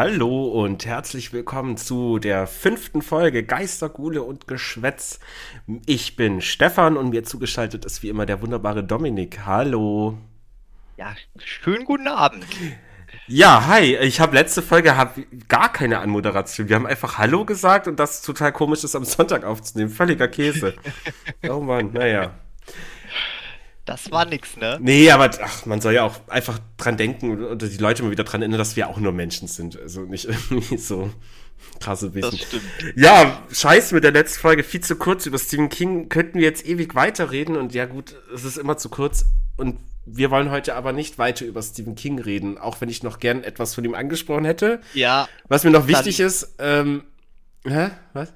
Hallo und herzlich willkommen zu der fünften Folge Geister, Gule und Geschwätz. Ich bin Stefan und mir zugeschaltet ist wie immer der wunderbare Dominik. Hallo. Ja, schönen guten Abend. Ja, hi. Ich habe letzte Folge hab gar keine Anmoderation. Wir haben einfach Hallo gesagt und das ist total komisch ist am Sonntag aufzunehmen. Völliger Käse. oh Mann, naja. Das war nix, ne? Nee, aber ach, man soll ja auch einfach dran denken oder die Leute mal wieder dran erinnern, dass wir auch nur Menschen sind. Also nicht irgendwie so krasse Wesen. Das stimmt. Ja, scheiße mit der letzten Folge. Viel zu kurz über Stephen King. Könnten wir jetzt ewig weiterreden und ja gut, es ist immer zu kurz. Und wir wollen heute aber nicht weiter über Stephen King reden, auch wenn ich noch gern etwas von ihm angesprochen hätte. Ja. Was mir noch wichtig ist, ähm, hä? Was?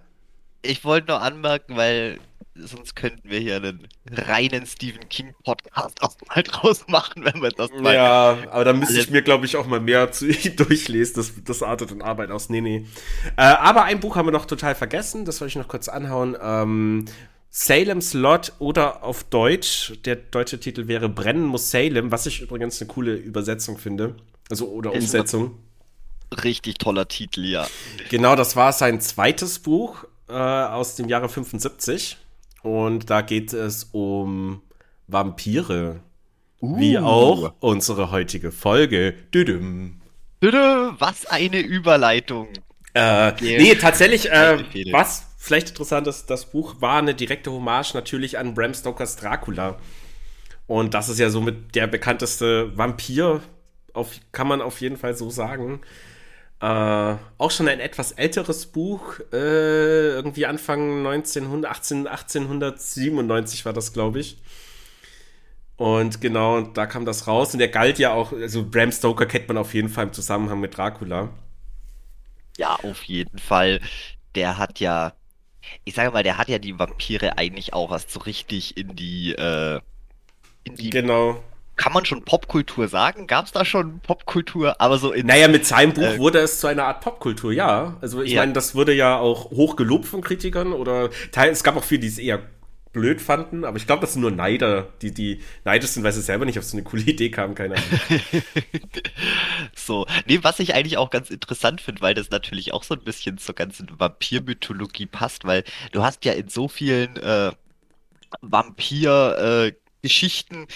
Ich wollte nur anmerken, weil sonst könnten wir hier einen reinen Stephen King Podcast auch mal draus machen, wenn wir das mal. Ja, aber da müsste ich mir, glaube ich, auch mal mehr zu durchlesen. Das, das artet in Arbeit aus. Nee, nee. Äh, aber ein Buch haben wir noch total vergessen. Das wollte ich noch kurz anhauen. Ähm, Salem's Lot oder auf Deutsch, der deutsche Titel wäre Brennen muss Salem, was ich übrigens eine coole Übersetzung finde. Also, oder Ist Umsetzung. Richtig toller Titel, ja. Genau, das war sein zweites Buch äh, aus dem Jahre 75. Und da geht es um Vampire. Uh. Wie auch unsere heutige Folge. Düdüm. Düdüm, was eine Überleitung. Äh, nee, tatsächlich, äh, was vielleicht interessant ist, das Buch war eine direkte Hommage natürlich an Bram Stokers Dracula. Und das ist ja somit der bekannteste Vampir, auf, kann man auf jeden Fall so sagen. Äh, auch schon ein etwas älteres Buch, äh, irgendwie Anfang 1900, 18, 1897 war das, glaube ich. Und genau, da kam das raus. Und der galt ja auch, also Bram Stoker kennt man auf jeden Fall im Zusammenhang mit Dracula. Ja, auf jeden Fall. Der hat ja, ich sage mal, der hat ja die Vampire eigentlich auch erst so richtig in die, äh, in die genau kann man schon Popkultur sagen? Gab es da schon Popkultur? Aber so in. Naja, mit seinem Buch äh, wurde es zu einer Art Popkultur, ja. Also ich ja. meine, das wurde ja auch hoch gelobt von Kritikern oder es gab auch viele, die es eher blöd fanden, aber ich glaube, das sind nur Neider, die, die neidisch sind, weil sie selber nicht auf so eine coole Idee kamen, keine Ahnung. so, nee, was ich eigentlich auch ganz interessant finde, weil das natürlich auch so ein bisschen zur ganzen Vampirmythologie passt, weil du hast ja in so vielen äh, Vampir-Geschichten äh,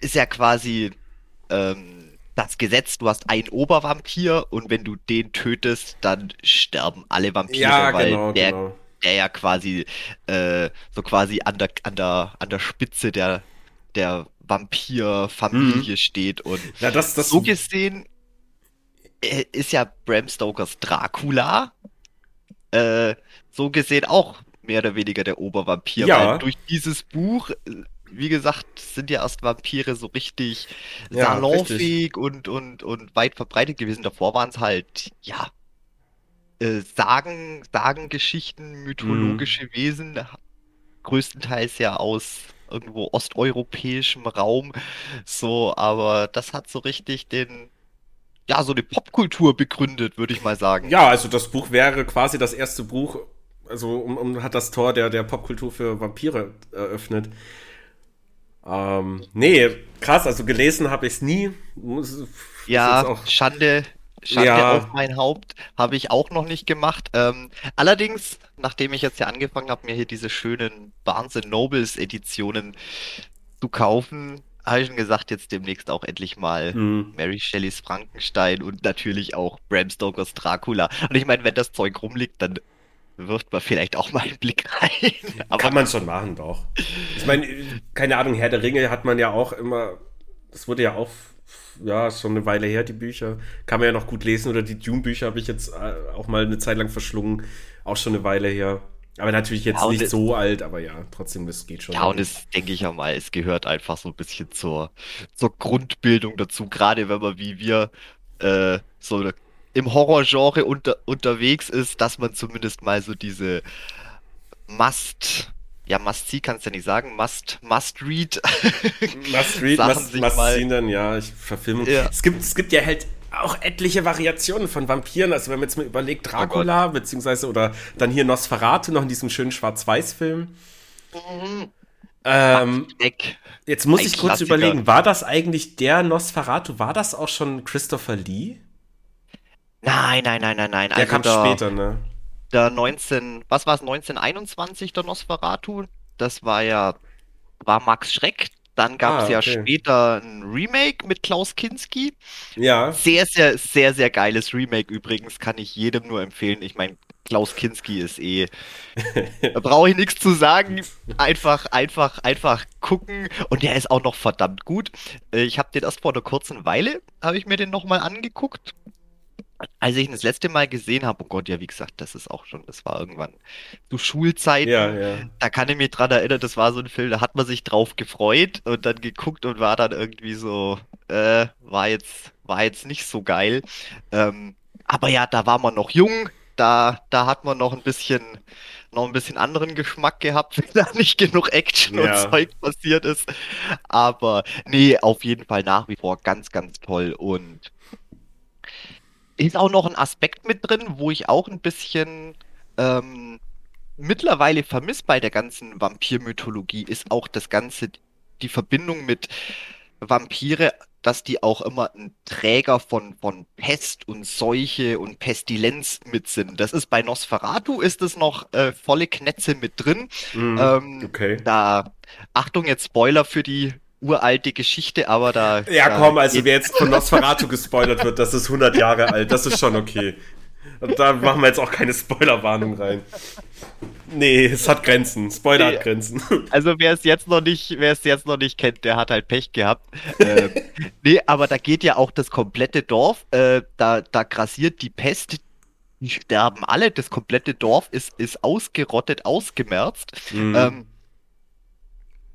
ist ja quasi ähm, das Gesetz, du hast einen Obervampir und wenn du den tötest, dann sterben alle Vampire, ja, weil genau, der, genau. der ja quasi äh, so quasi an der, an der, an der Spitze der, der Vampir-Familie mhm. steht. Und ja, das, das so gesehen äh, ist ja Bram Stokers Dracula äh, so gesehen auch mehr oder weniger der Obervampir. Ja. Weil durch dieses Buch wie gesagt, sind ja erst Vampire so richtig ja, salonfähig und, und, und weit verbreitet gewesen. Davor waren es halt, ja, äh, Sagen, Sagengeschichten, mythologische mhm. Wesen, größtenteils ja aus irgendwo osteuropäischem Raum. So, aber das hat so richtig den, ja, so eine Popkultur begründet, würde ich mal sagen. Ja, also das Buch wäre quasi das erste Buch, also um, um, hat das Tor der, der Popkultur für Vampire eröffnet. Ähm, nee, krass, also gelesen habe ich es nie. ja. Schande, Schande ja. auf mein Haupt, habe ich auch noch nicht gemacht. Ähm, allerdings, nachdem ich jetzt ja angefangen habe, mir hier diese schönen Barnes Nobles Editionen zu kaufen, habe ich schon gesagt, jetzt demnächst auch endlich mal mhm. Mary Shelleys Frankenstein und natürlich auch Bram Stokers Dracula. Und ich meine, wenn das Zeug rumliegt, dann wirft man vielleicht auch mal einen Blick rein. Aber Kann man schon machen, doch. Ich meine, keine Ahnung, Herr der Ringe hat man ja auch immer, das wurde ja auch, ja, schon eine Weile her, die Bücher. Kann man ja noch gut lesen. Oder die Dune-Bücher habe ich jetzt äh, auch mal eine Zeit lang verschlungen. Auch schon eine Weile her. Aber natürlich jetzt ja, nicht so alt, aber ja, trotzdem, das geht schon. Ja, und es denke ich ja mal, es gehört einfach so ein bisschen zur, zur Grundbildung dazu, gerade wenn man wie wir äh, so eine im Horrorgenre unter, unterwegs ist, dass man zumindest mal so diese Must, ja, Must See kannst du ja nicht sagen, Must, Must Read. Must Read, Must, dann, ja, ich verfilme. Ja. Es, gibt, es gibt ja halt auch etliche Variationen von Vampiren. Also wenn man jetzt mal überlegt, oh Dracula, oh beziehungsweise oder dann hier Nosferatu noch in diesem schönen Schwarz-Weiß-Film. Mhm. Ähm, jetzt muss Ein ich kurz Klassiker. überlegen, war das eigentlich der Nosferatu? War das auch schon Christopher Lee? Nein, nein, nein, nein, nein. Der also kam der, später, ne? Der 19, was war es, 1921, der Nosferatu? Das war ja, war Max Schreck, dann gab es ah, ja später ein Remake mit Klaus Kinski. Ja. Sehr, sehr, sehr, sehr geiles Remake übrigens. Kann ich jedem nur empfehlen. Ich meine, Klaus Kinski ist eh. da brauche ich nichts zu sagen. Einfach, einfach, einfach gucken. Und der ist auch noch verdammt gut. Äh, ich habe den erst vor einer kurzen Weile, habe ich mir den nochmal angeguckt als ich ihn das letzte Mal gesehen habe, oh Gott, ja, wie gesagt, das ist auch schon, das war irgendwann zu Schulzeiten. Ja, ja. Da kann ich mich dran erinnern, das war so ein Film, da hat man sich drauf gefreut und dann geguckt und war dann irgendwie so, äh, war jetzt, war jetzt nicht so geil. Ähm, aber ja, da war man noch jung, da, da hat man noch ein bisschen, noch ein bisschen anderen Geschmack gehabt, wenn da nicht genug Action ja. und Zeug passiert ist. Aber nee, auf jeden Fall nach wie vor ganz, ganz toll und ist auch noch ein Aspekt mit drin, wo ich auch ein bisschen ähm, mittlerweile vermisse bei der ganzen Vampirmythologie, ist auch das Ganze, die Verbindung mit Vampire, dass die auch immer ein Träger von, von Pest und Seuche und Pestilenz mit sind. Das ist bei Nosferatu ist es noch äh, volle Knetze mit drin. Mm, ähm, okay. Da, Achtung, jetzt Spoiler für die uralte Geschichte, aber da. Ja, komm, also wer jetzt von Nosferatu gespoilert wird, das ist 100 Jahre alt, das ist schon okay. Und da machen wir jetzt auch keine Spoilerwarnung rein. Nee, es hat Grenzen. Spoiler nee, hat Grenzen. Also wer es jetzt noch nicht, wer es jetzt noch nicht kennt, der hat halt Pech gehabt. äh, nee, aber da geht ja auch das komplette Dorf, äh, da, da grassiert die Pest, die sterben alle, das komplette Dorf ist, ist ausgerottet, ausgemerzt. Mhm. Ähm,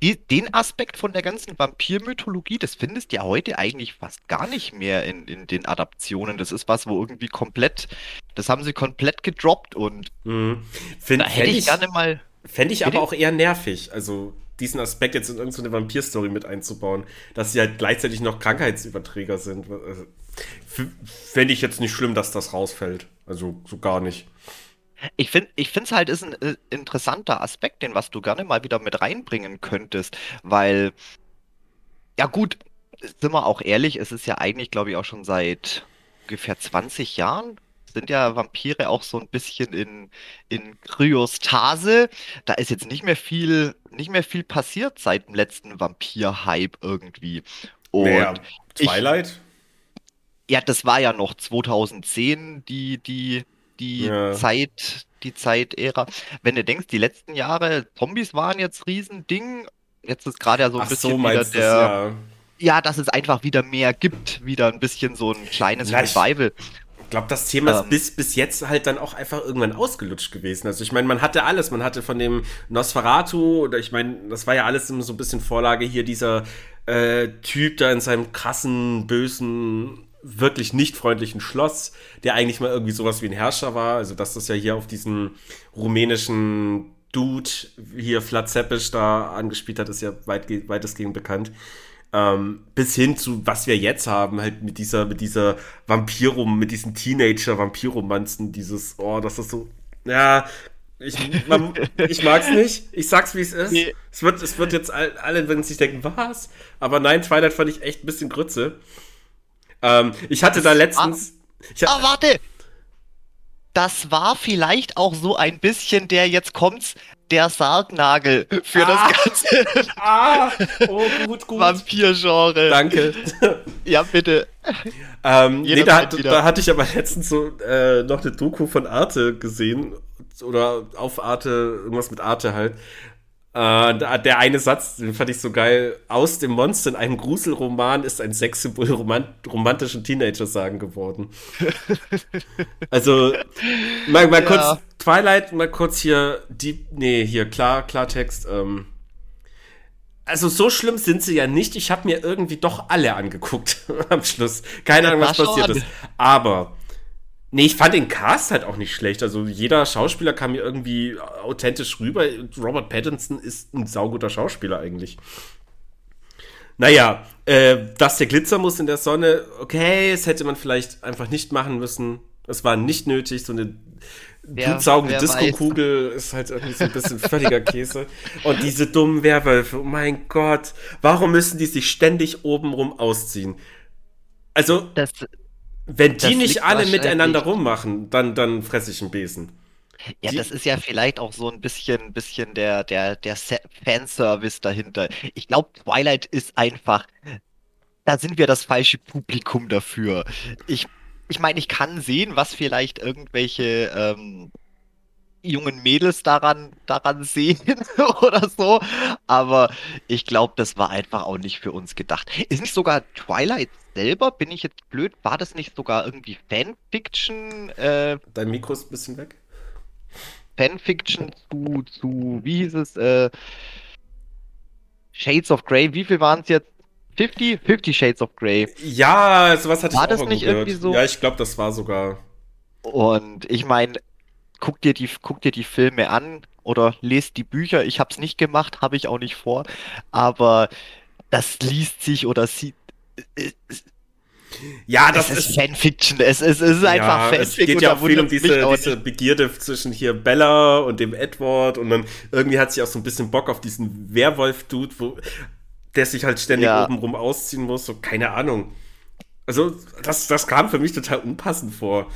den Aspekt von der ganzen Vampirmythologie, das findest du ja heute eigentlich fast gar nicht mehr in, in den Adaptionen. Das ist was, wo irgendwie komplett, das haben sie komplett gedroppt und mhm. Find, da hätte ich, ich gerne mal. Fände ich aber auch eher nervig, also diesen Aspekt jetzt in irgendeine Vampir-Story mit einzubauen, dass sie halt gleichzeitig noch Krankheitsüberträger sind. Also, Fände ich jetzt nicht schlimm, dass das rausfällt. Also so gar nicht. Ich finde ich finde es halt ist ein äh, interessanter Aspekt, den was du gerne mal wieder mit reinbringen könntest, weil ja gut, sind wir auch ehrlich, es ist ja eigentlich, glaube ich, auch schon seit ungefähr 20 Jahren sind ja Vampire auch so ein bisschen in, in Kryostase. Da ist jetzt nicht mehr viel, nicht mehr viel passiert seit dem letzten Vampir-Hype irgendwie. Und naja, Twilight? Ich, ja, das war ja noch 2010 die, die die ja. Zeit, die Zeitära. Wenn du denkst, die letzten Jahre, Zombies waren jetzt Riesending, jetzt ist gerade ja so ein Ach bisschen so, wieder der. Ja. ja. dass es einfach wieder mehr gibt, wieder ein bisschen so ein kleines ja, Revival. Ich glaube, das Thema ähm, ist bis, bis jetzt halt dann auch einfach irgendwann ausgelutscht gewesen. Also ich meine, man hatte alles. Man hatte von dem Nosferatu, oder ich meine, das war ja alles so ein bisschen Vorlage hier, dieser äh, Typ da in seinem krassen, bösen wirklich nicht freundlichen Schloss, der eigentlich mal irgendwie sowas wie ein Herrscher war. Also, dass das ja hier auf diesen rumänischen Dude hier Vlad Zeppisch da angespielt hat, ist ja weit, weitestgehend bekannt. Ähm, bis hin zu, was wir jetzt haben, halt mit dieser, mit dieser Vampirum, mit diesen Teenager-Vampiromanzen, dieses, oh, das ist so, ja, ich, man, ich mag's nicht. Ich sag's, wie es ist. Nee. Es, wird, es wird jetzt alle, wenn sie sich denken, was? Aber nein, Twilight fand ich echt ein bisschen Grütze. Ähm, ich hatte da letztens. Ah, ah, warte! Das war vielleicht auch so ein bisschen der, jetzt kommt's, der Sargnagel für ah, das ganze ah, oh, gut, gut. Vampir-Genre. Danke. Ja, bitte. Ähm, nee, da, da, hatte ich aber letztens so äh, noch eine Doku von Arte gesehen. Oder auf Arte, irgendwas mit Arte halt. Äh, der eine Satz, den fand ich so geil. Aus dem Monster in einem Gruselroman ist ein Sexsymbol romant romantischen Teenager-Sagen geworden. also, mal, mal ja. kurz Twilight, mal kurz hier, die, nee, hier, klar, Klartext. Ähm, also so schlimm sind sie ja nicht. Ich habe mir irgendwie doch alle angeguckt am Schluss. Keine Ahnung, was passiert ist. Aber Nee, ich fand den Cast halt auch nicht schlecht. Also jeder Schauspieler kam mir irgendwie authentisch rüber. Robert Pattinson ist ein sauguter Schauspieler eigentlich. Naja, äh, dass der Glitzer muss in der Sonne, okay, das hätte man vielleicht einfach nicht machen müssen. Es war nicht nötig, so eine blutsaugende Disco-Kugel ist halt irgendwie so ein bisschen völliger Käse. Und diese dummen Werwölfe, oh mein Gott, warum müssen die sich ständig obenrum ausziehen? Also. Das, Wenn die nicht alle miteinander rummachen, dann, dann fresse ich einen Besen. Ja, das ist ja vielleicht auch so ein bisschen, bisschen der, der, der Fanservice dahinter. Ich glaube, Twilight ist einfach, da sind wir das falsche Publikum dafür. Ich, ich meine, ich kann sehen, was vielleicht irgendwelche ähm, jungen Mädels daran, daran sehen oder so, aber ich glaube, das war einfach auch nicht für uns gedacht. Ist nicht sogar Twilight selber, bin ich jetzt blöd, war das nicht sogar irgendwie Fanfiction? Äh, Dein Mikro ist ein bisschen weg. Fanfiction zu, zu, wie hieß es, äh, Shades of Grey, wie viel waren es jetzt? 50? 50 Shades of Grey. Ja, sowas hatte war ich auch das nicht gehört. irgendwie so? Ja, ich glaube, das war sogar. Und ich meine, guck dir die, guck dir die Filme an oder lest die Bücher. Ich habe es nicht gemacht, habe ich auch nicht vor. Aber das liest sich oder sieht. Äh, ja, das es ist, Fanfiction. Es, es, es ist einfach ja, Fanfiction. Es geht ja auch viel um diese, diese Begierde zwischen hier Bella und dem Edward und dann irgendwie hat sie auch so ein bisschen Bock auf diesen Werwolf-Dude, wo der sich halt ständig ja. obenrum ausziehen muss. So, keine Ahnung. Also, das, das kam für mich total unpassend vor.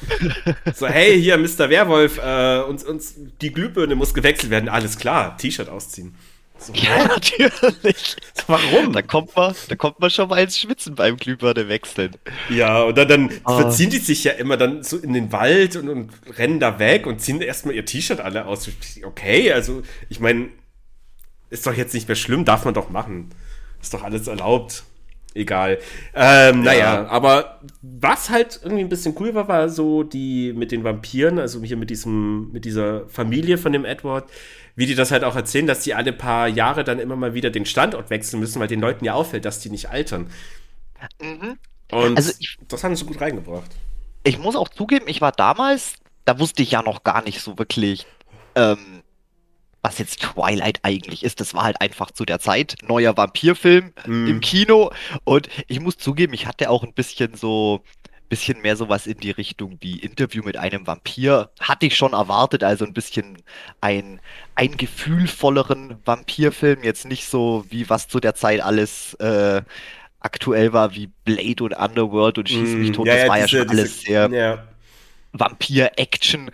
So, hey, hier, Mr. Werwolf, äh, uns, uns, die Glühbirne muss gewechselt werden. Alles klar, T-Shirt ausziehen. So, ja, natürlich. Warum? Da kommt man, da kommt man schon mal ins Schwitzen beim Glühbirne wechseln. Ja, und dann, dann oh. verziehen die sich ja immer dann so in den Wald und, und rennen da weg und ziehen erstmal ihr T-Shirt alle aus. Okay, also, ich meine, ist doch jetzt nicht mehr schlimm, darf man doch machen. Ist doch alles erlaubt. Egal. Ähm, ja. Naja, aber was halt irgendwie ein bisschen cool war, war so die mit den Vampiren, also hier mit diesem, mit dieser Familie von dem Edward, wie die das halt auch erzählen, dass die alle paar Jahre dann immer mal wieder den Standort wechseln müssen, weil den Leuten ja auffällt, dass die nicht altern. Mhm. Und also ich, das haben sie gut reingebracht. Ich muss auch zugeben, ich war damals, da wusste ich ja noch gar nicht so wirklich, ähm, was jetzt Twilight eigentlich ist. Das war halt einfach zu der Zeit neuer Vampirfilm mm. im Kino. Und ich muss zugeben, ich hatte auch ein bisschen so, bisschen mehr sowas in die Richtung wie Interview mit einem Vampir. Hatte ich schon erwartet, also ein bisschen ein, ein gefühlvolleren Vampirfilm. Jetzt nicht so wie was zu der Zeit alles äh, aktuell war, wie Blade und Underworld und Schieß mich mm, tot. Ja, das ja, war diese, ja schon alles diese, sehr ja. Vampir-Action.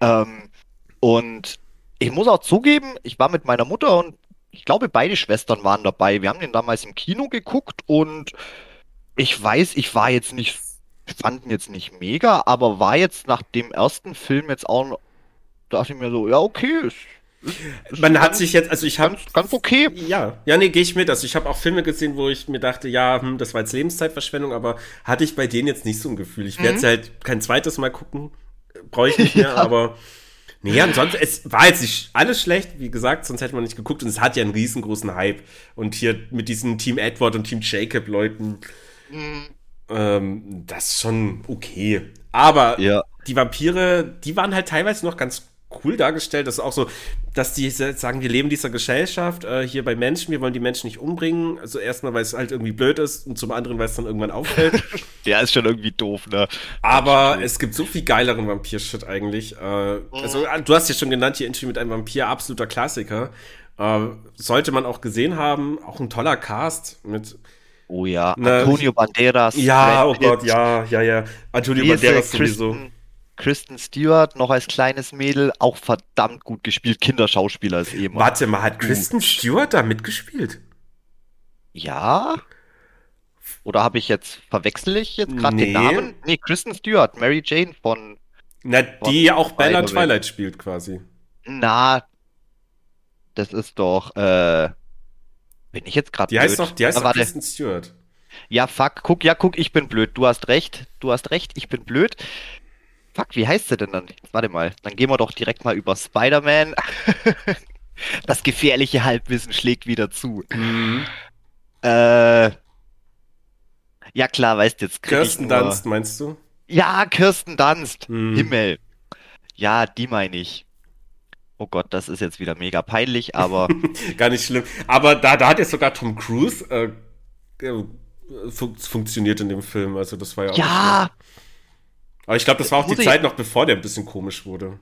Ähm, und ich muss auch zugeben, ich war mit meiner Mutter und ich glaube, beide Schwestern waren dabei. Wir haben den damals im Kino geguckt und ich weiß, ich war jetzt nicht, fand ihn jetzt nicht mega, aber war jetzt nach dem ersten Film jetzt auch, dachte ich mir so, ja, okay, ist, man hat sich jetzt, also ich habe ganz, ganz, okay. Ja, ja, nee, gehe ich mit. Also ich habe auch Filme gesehen, wo ich mir dachte, ja, hm, das war jetzt Lebenszeitverschwendung, aber hatte ich bei denen jetzt nicht so ein Gefühl. Ich werde es mhm. halt kein zweites Mal gucken, brauche ich nicht mehr, ja. aber Nee, ansonsten, es war jetzt nicht alles schlecht, wie gesagt, sonst hätte man nicht geguckt und es hat ja einen riesengroßen Hype. Und hier mit diesen Team Edward und Team Jacob Leuten, mhm. ähm, das ist schon okay. Aber ja. die Vampire, die waren halt teilweise noch ganz cool dargestellt. Das ist auch so, dass die sagen, wir leben dieser Gesellschaft äh, hier bei Menschen, wir wollen die Menschen nicht umbringen. Also erstmal, weil es halt irgendwie blöd ist und zum anderen, weil es dann irgendwann auffällt. ja, ist schon irgendwie doof, ne? Aber es gibt so viel geileren Vampir-Shit eigentlich. Äh, mhm. Also äh, du hast ja schon genannt, hier Interview mit einem Vampir, absoluter Klassiker. Äh, sollte man auch gesehen haben, auch ein toller Cast mit Oh ja, ne, Antonio Banderas. Ja, oh Gott, ja, ja, ja. Antonio Banderas sowieso. Kristen Stewart noch als kleines Mädel auch verdammt gut gespielt. Kinderschauspieler ist eben. Warte mal, hat Kristen Stewart da mitgespielt? Ja. Oder habe ich jetzt, verwechsel ich jetzt gerade nee. den Namen? Nee, Kristen Stewart, Mary Jane von. Na, die von auch Bella Twilight spielt quasi. Na, das ist doch, äh, bin ich jetzt gerade Die blöd. heißt doch, die heißt doch Kristen Stewart. Ja, fuck, guck, ja, guck, ich bin blöd. Du hast recht, du hast recht, ich bin blöd. Fuck, wie heißt sie denn dann? Jetzt warte mal. Dann gehen wir doch direkt mal über Spider-Man. das gefährliche Halbwissen schlägt wieder zu. Mhm. Äh. Ja klar, weißt jetzt. Kirsten. Dunst, meinst du? Ja, Kirsten Dunst. Mhm. Himmel. Ja, die meine ich. Oh Gott, das ist jetzt wieder mega peinlich, aber. Gar nicht schlimm. Aber da, da hat jetzt sogar Tom Cruise äh, fun funktioniert in dem Film. Also das war ja. Ja, aber ich glaube, das war auch die Zeit noch, bevor der ein bisschen komisch wurde.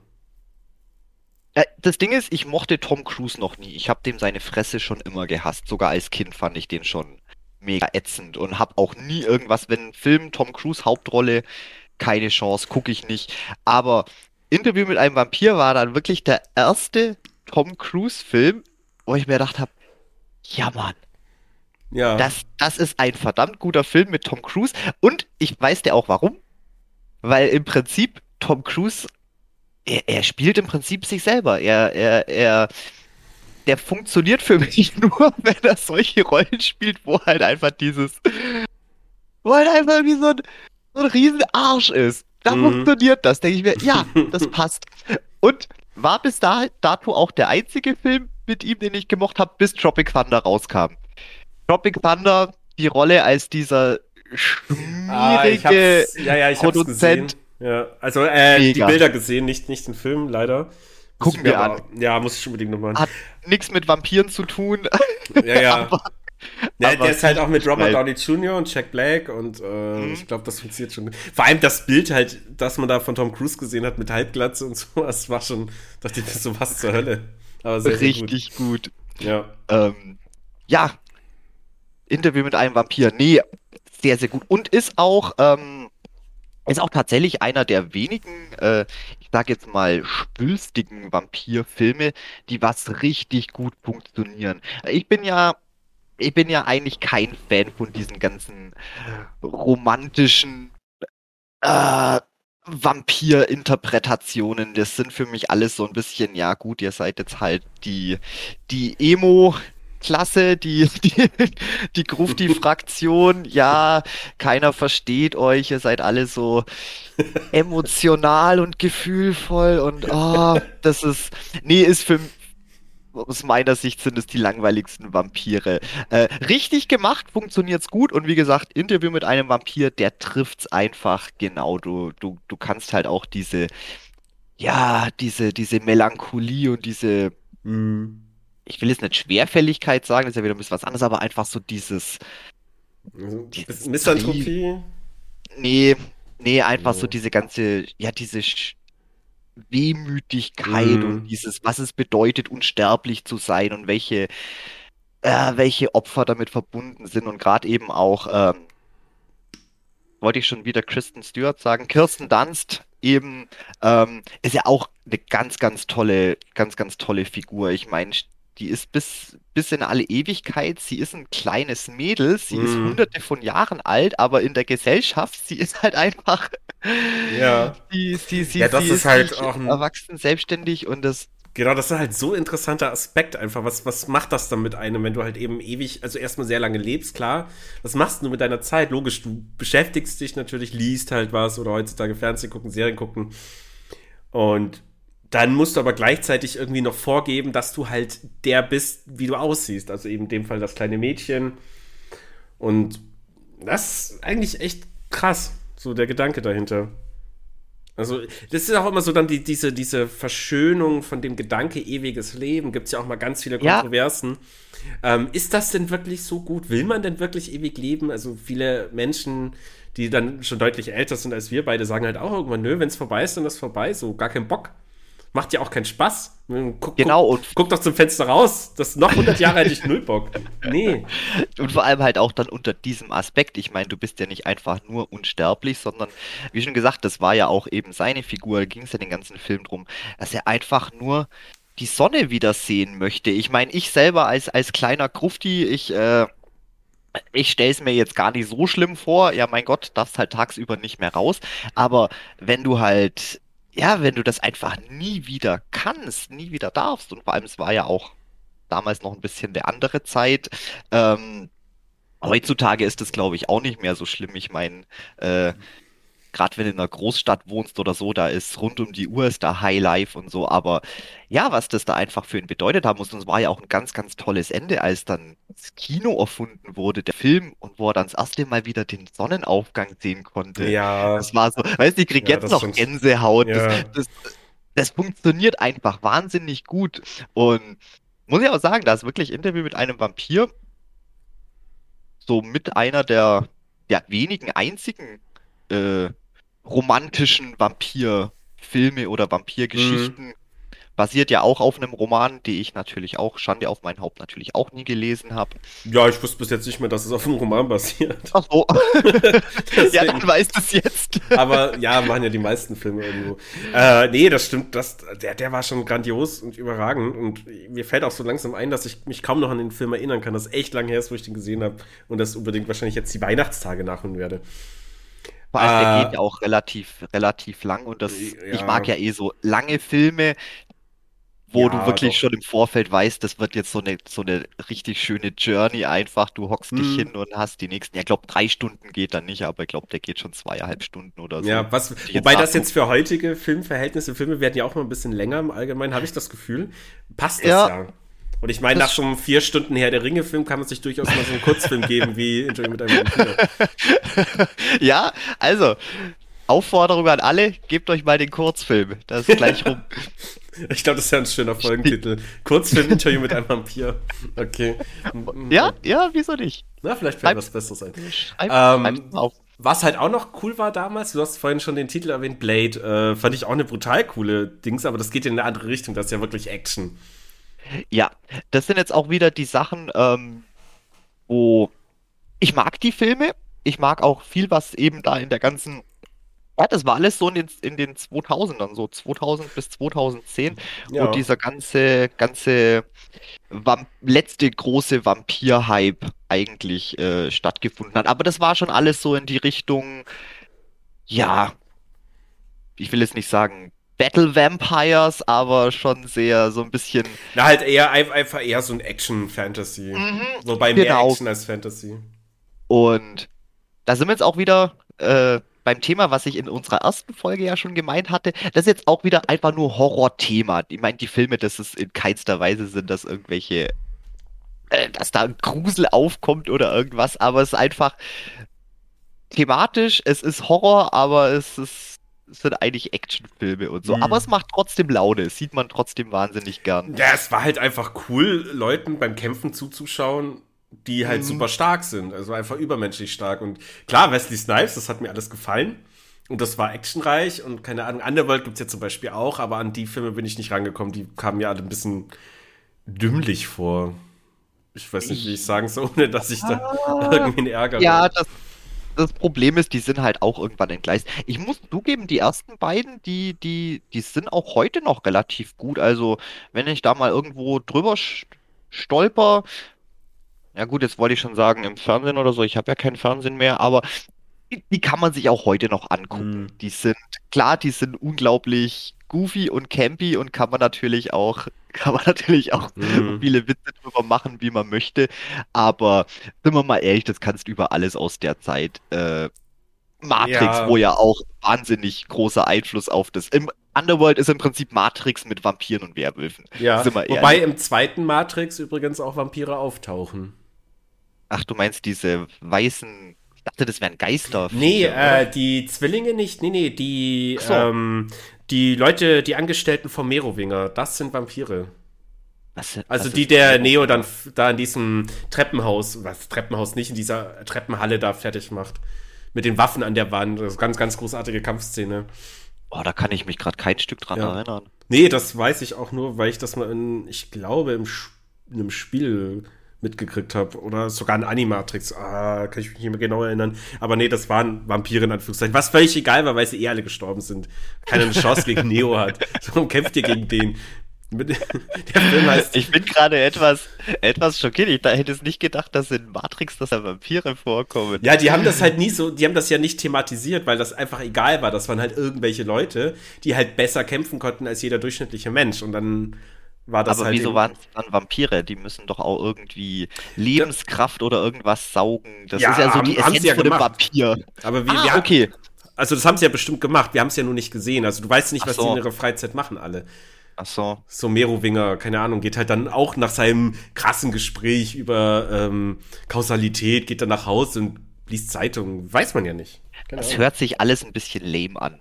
Das Ding ist, ich mochte Tom Cruise noch nie. Ich habe dem seine Fresse schon immer gehasst. Sogar als Kind fand ich den schon mega ätzend und habe auch nie irgendwas, wenn ein Film Tom Cruise Hauptrolle, keine Chance, gucke ich nicht. Aber Interview mit einem Vampir war dann wirklich der erste Tom Cruise-Film, wo ich mir gedacht habe, ja Mann, ja. Das, das ist ein verdammt guter Film mit Tom Cruise. Und ich weiß dir auch warum. Weil im Prinzip Tom Cruise, er, er spielt im Prinzip sich selber. Er, er, er, der funktioniert für mich nur, wenn er solche Rollen spielt, wo halt einfach dieses, wo halt einfach wie so ein, so ein riesen Arsch ist. Da mhm. funktioniert das, denke ich mir, ja, das passt. Und war bis dato auch der einzige Film mit ihm, den ich gemocht habe, bis Tropic Thunder rauskam. Tropic Thunder die Rolle als dieser schmierige ah, ja, ja, Produzent. Ja, also äh, die Bilder gesehen, nicht, nicht den Film, leider. Gucken wir an. Ja, muss ich unbedingt nochmal. Hat nichts mit Vampiren zu tun. Ja, ja. aber, ja aber der ist halt auch mit Robert Downey Jr. und Jack Black und äh, mhm. ich glaube, das funktioniert schon. Vor allem das Bild halt, das man da von Tom Cruise gesehen hat mit Halbglatze und so, das war schon, dachte ich, das ist so was zur Hölle. Aber sehr, Richtig sehr gut. gut. Ja. Ähm, ja, Interview mit einem Vampir. Nee, sehr, sehr gut. Und ist auch, ähm, ist auch tatsächlich einer der wenigen, äh, ich sag jetzt mal, spülstigen Vampirfilme, die was richtig gut funktionieren. Ich bin ja, ich bin ja eigentlich kein Fan von diesen ganzen romantischen äh, Vampir-Interpretationen. Das sind für mich alles so ein bisschen, ja gut, ihr seid jetzt halt die, die Emo, Klasse, die, die, die Grufti-Fraktion, ja, keiner versteht euch, ihr seid alle so emotional und gefühlvoll und oh, das ist, nee, ist für, aus meiner Sicht sind es die langweiligsten Vampire. Äh, richtig gemacht, funktioniert's gut und wie gesagt, Interview mit einem Vampir, der trifft's einfach genau. Du, du, du kannst halt auch diese, ja, diese, diese Melancholie und diese, mm ich will jetzt nicht Schwerfälligkeit sagen, das ist ja wieder ein bisschen was anderes, aber einfach so dieses. Dieses Misanthropie? Nee, nee, einfach so diese ganze, ja, diese Wehmütigkeit mm. und dieses, was es bedeutet, unsterblich zu sein und welche, äh, welche Opfer damit verbunden sind und gerade eben auch, ähm, wollte ich schon wieder Kristen Stewart sagen, Kirsten Dunst eben, ähm, ist ja auch eine ganz, ganz tolle, ganz, ganz tolle Figur. Ich meine, die ist bis, bis in alle Ewigkeit, sie ist ein kleines Mädel, sie mm. ist mhm. hunderte von Jahren alt, aber in der Gesellschaft, sie ist halt einfach. Ja. Sie, sie, sie, ja, das sie ist, ist halt auch ein. Erwachsen, selbstständig und das. Genau, das ist halt so ein interessanter Aspekt einfach. Was, was macht das dann mit einem, wenn du halt eben ewig, also erstmal sehr lange lebst, klar. Was machst du mit deiner Zeit? Logisch, du beschäftigst dich natürlich, liest halt was oder heutzutage Fernsehen gucken, Serien gucken. Und dann musst du aber gleichzeitig irgendwie noch vorgeben, dass du halt der bist, wie du aussiehst. Also eben in dem Fall das kleine Mädchen. Und das ist eigentlich echt krass, so der Gedanke dahinter. Also, das ist auch immer so dann die, diese, diese Verschönung von dem Gedanke ewiges Leben. Gibt es ja auch mal ganz viele Kontroversen. Ja. Ähm, ist das denn wirklich so gut? Will man denn wirklich ewig leben? Also, viele Menschen, die dann schon deutlich älter sind als wir beide, sagen halt auch irgendwann, nö, wenn es vorbei ist, dann ist es vorbei. So, gar keinen Bock macht ja auch keinen Spaß. Guck, genau. Guck, und guck doch zum Fenster raus. Das noch 100 Jahre hätte ich null Bock. Nee. Und vor allem halt auch dann unter diesem Aspekt. Ich meine, du bist ja nicht einfach nur unsterblich, sondern, wie schon gesagt, das war ja auch eben seine Figur. Da ging es ja den ganzen Film drum, dass er einfach nur die Sonne wiedersehen möchte. Ich meine, ich selber als, als kleiner Grufti, ich, äh, ich stelle es mir jetzt gar nicht so schlimm vor. Ja, mein Gott, darfst halt tagsüber nicht mehr raus. Aber wenn du halt ja, wenn du das einfach nie wieder kannst, nie wieder darfst, und vor allem es war ja auch damals noch ein bisschen der andere Zeit, ähm, heutzutage ist es, glaube ich, auch nicht mehr so schlimm. Ich meine, äh, gerade wenn du in einer Großstadt wohnst oder so, da ist rund um die Uhr ist da High Life und so. Aber ja, was das da einfach für ihn bedeutet haben muss, und es war ja auch ein ganz, ganz tolles Ende, als dann das Kino erfunden wurde, der Film, und wo er dann das erste Mal wieder den Sonnenaufgang sehen konnte. Ja. Das war so, weißt du, ich krieg ja, jetzt noch Gänsehaut. Ja. Das, das, das funktioniert einfach wahnsinnig gut. Und muss ich auch sagen, da ist wirklich Interview mit einem Vampir so mit einer der, der wenigen einzigen äh, romantischen Vampirfilme oder Vampirgeschichten, mhm. basiert ja auch auf einem Roman, die ich natürlich auch, Schande auf mein Haupt, natürlich auch nie gelesen habe. Ja, ich wusste bis jetzt nicht mehr, dass es auf einem Roman basiert. Ach so. ja, dann weißt du es jetzt. Aber ja, machen ja die meisten Filme irgendwo. Äh, nee, das stimmt. Das, der, der war schon grandios und überragend. Und mir fällt auch so langsam ein, dass ich mich kaum noch an den Film erinnern kann. Das echt lange her ist, wo ich den gesehen habe. Und das unbedingt wahrscheinlich jetzt die Weihnachtstage nachholen werde. Vor allem, der äh, geht ja auch relativ, relativ lang und das, ja. ich mag ja eh so lange Filme, wo ja, du wirklich doch. schon im Vorfeld weißt, das wird jetzt so eine, so eine richtig schöne Journey einfach. Du hockst hm. dich hin und hast die nächsten, ja, ich glaube, drei Stunden geht dann nicht, aber ich glaube, der geht schon zweieinhalb Stunden oder so. Ja, was, wobei das jetzt für heutige Filmverhältnisse, Filme werden ja auch mal ein bisschen länger im Allgemeinen, habe ich das Gefühl. Passt das ja. ja. Und ich meine, nach einem vier Stunden her der Ringe-Film kann man sich durchaus mal so einen Kurzfilm geben wie Enjoy mit einem Vampir. Ja, also, Aufforderung an alle, gebt euch mal den Kurzfilm. Das ist gleich rum. Ich glaube, das ist ja ein schöner Folgentitel. Kurzfilm-Interview mit einem Vampir. Okay. Ja, ja, wieso nicht? Na, vielleicht fällt was Besseres ein. ähm, auf. Was halt auch noch cool war damals, du hast vorhin schon den Titel erwähnt, Blade, äh, fand ich auch eine brutal coole Dings, aber das geht in eine andere Richtung, das ist ja wirklich Action. Ja, das sind jetzt auch wieder die Sachen, ähm, wo ich mag die Filme. Ich mag auch viel, was eben da in der ganzen. Ja, das war alles so in den, in den 2000ern, so 2000 bis 2010, ja. wo dieser ganze, ganze Vamp letzte große Vampir-Hype eigentlich äh, stattgefunden hat. Aber das war schon alles so in die Richtung, ja, ich will jetzt nicht sagen Battle Vampires, aber schon sehr so ein bisschen. Na, halt eher einfach eher so ein Action-Fantasy. Mhm, Wobei genau. mehr Action als Fantasy. Und da sind wir jetzt auch wieder äh, beim Thema, was ich in unserer ersten Folge ja schon gemeint hatte. Das ist jetzt auch wieder einfach nur Horror-Thema. Ich meine, die Filme, das ist in keinster Weise sind das irgendwelche, äh, dass da ein Grusel aufkommt oder irgendwas, aber es ist einfach thematisch, es ist Horror, aber es ist sind eigentlich Actionfilme und so. Mhm. Aber es macht trotzdem Laune. Es sieht man trotzdem wahnsinnig gern. Ja, es war halt einfach cool, Leuten beim Kämpfen zuzuschauen, die halt mhm. super stark sind. Also einfach übermenschlich stark. Und klar, Wesley Snipes, das hat mir alles gefallen. Und das war actionreich und keine Ahnung, Underworld gibt es ja zum Beispiel auch, aber an die Filme bin ich nicht rangekommen. Die kamen mir alle ein bisschen dümmlich vor. Ich weiß nicht, wie ich sagen soll, ohne dass ich da ah, irgendwie einen Ärger Ja, das, das Problem ist, die sind halt auch irgendwann entgleist. Ich muss zugeben, die ersten beiden, die, die, die sind auch heute noch relativ gut. Also, wenn ich da mal irgendwo drüber stolper, ja gut, jetzt wollte ich schon sagen, im Fernsehen oder so, ich habe ja kein Fernsehen mehr, aber die, die kann man sich auch heute noch angucken. Mhm. Die sind, klar, die sind unglaublich goofy und campy und kann man natürlich auch, kann man natürlich auch mhm. viele Witze drüber machen, wie man möchte. Aber sind wir mal ehrlich, das kannst du über alles aus der Zeit. Äh, Matrix, ja. wo ja auch wahnsinnig großer Einfluss auf das. Im Underworld ist im Prinzip Matrix mit Vampiren und Werwölfen. Ja. Wobei im zweiten Matrix übrigens auch Vampire auftauchen. Ach, du meinst diese weißen ich dachte, das wären Geister. Nee, äh, die Zwillinge nicht. Nee, nee, die, so. ähm, die Leute, die Angestellten vom Merowinger, das sind Vampire. Was, also was die der Neo dann da in diesem Treppenhaus, was Treppenhaus nicht, in dieser Treppenhalle da fertig macht. Mit den Waffen an der Wand. Das ist ganz, ganz großartige Kampfszene. Boah, da kann ich mich gerade kein Stück dran ja. erinnern. Nee, das weiß ich auch nur, weil ich das mal in, ich glaube, im, in einem Spiel mitgekriegt habe. Oder sogar ein Animatrix. Ah, kann ich mich nicht mehr genau erinnern. Aber nee, das waren Vampire in Anführungszeichen. Was völlig egal war, weil sie eh alle gestorben sind. Keiner eine Chance gegen Neo hat. So kämpft ihr gegen den. Der Film heißt. Ich bin gerade etwas, etwas schockiert. Ich hätte es nicht gedacht, dass in Matrix, dass da Vampire vorkommen. Ja, die haben das halt nie so, die haben das ja nicht thematisiert, weil das einfach egal war. Das waren halt irgendwelche Leute, die halt besser kämpfen konnten als jeder durchschnittliche Mensch. Und dann war das Aber halt wieso waren es dann Vampire? Die müssen doch auch irgendwie Lebenskraft oder irgendwas saugen. Das ja, ist ja so die Essenz ja von dem Vampir. Aber wir, ah, wir okay. Also das haben sie ja bestimmt gemacht. Wir haben es ja nur nicht gesehen. Also du weißt nicht, was so. die in ihrer Freizeit machen alle. Ach so. So Merowinger, keine Ahnung, geht halt dann auch nach seinem krassen Gespräch über ähm, Kausalität, geht dann nach Hause und liest Zeitungen. Weiß man ja nicht. Keine das hört sich alles ein bisschen lame an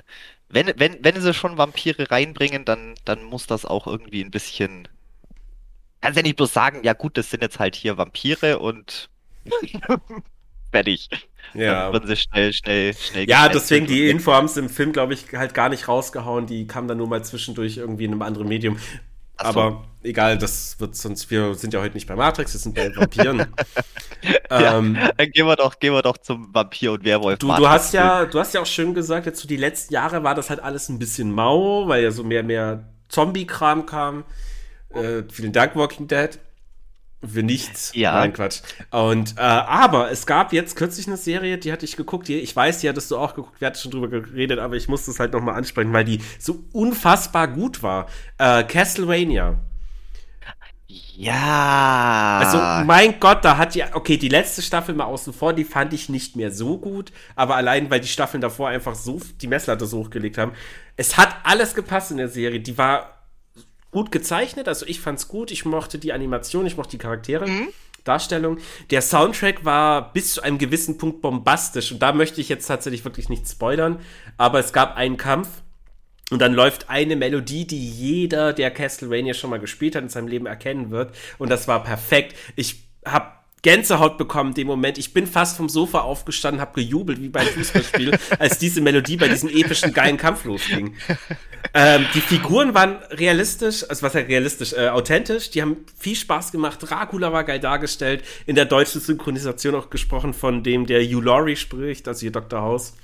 wenn, wenn, wenn sie schon Vampire reinbringen, dann, dann muss das auch irgendwie ein bisschen. Kannst ja nicht bloß sagen, ja gut, das sind jetzt halt hier Vampire und fertig. Ja. Dann sie schnell, schnell, schnell. Ja, deswegen die Info haben sie im Film, glaube ich, halt gar nicht rausgehauen. Die kam dann nur mal zwischendurch irgendwie in einem anderen Medium. So. Aber egal, das wird sonst, wir sind ja heute nicht bei Matrix, wir sind bei Vampiren. ja, ähm, dann gehen wir doch, gehen wir doch zum Vampir und Werwolf. Du, du hast ja, du hast ja auch schön gesagt, jetzt so die letzten Jahre war das halt alles ein bisschen mau, weil ja so mehr, mehr Zombie-Kram kam. Äh, vielen Dank, Walking Dead. Für nichts. Ja. Nein, Quatsch. Und, äh, aber es gab jetzt kürzlich eine Serie, die hatte ich geguckt. Die, ich weiß, die hattest du auch geguckt. Wir hatten schon drüber geredet, aber ich musste es halt nochmal ansprechen, weil die so unfassbar gut war. Äh, Castlevania. Ja. Also, mein Gott, da hat die, okay, die letzte Staffel mal außen vor, die fand ich nicht mehr so gut, aber allein, weil die Staffeln davor einfach so die Messlatte so hochgelegt haben. Es hat alles gepasst in der Serie. Die war gut gezeichnet, also ich fand's gut, ich mochte die Animation, ich mochte die Charaktere. Mhm. Darstellung. Der Soundtrack war bis zu einem gewissen Punkt bombastisch und da möchte ich jetzt tatsächlich wirklich nicht spoilern, aber es gab einen Kampf und dann läuft eine Melodie, die jeder, der Castlevania schon mal gespielt hat, in seinem Leben erkennen wird und das war perfekt. Ich habe Gänsehaut bekommen in dem Moment. Ich bin fast vom Sofa aufgestanden, habe gejubelt wie beim Fußballspiel, als diese Melodie bei diesem epischen, geilen Kampf losging. Ähm, die Figuren waren realistisch, also was heißt realistisch, äh, authentisch. Die haben viel Spaß gemacht. Dracula war geil dargestellt. In der deutschen Synchronisation auch gesprochen von dem, der Hugh Laurie spricht, also hier Dr. House.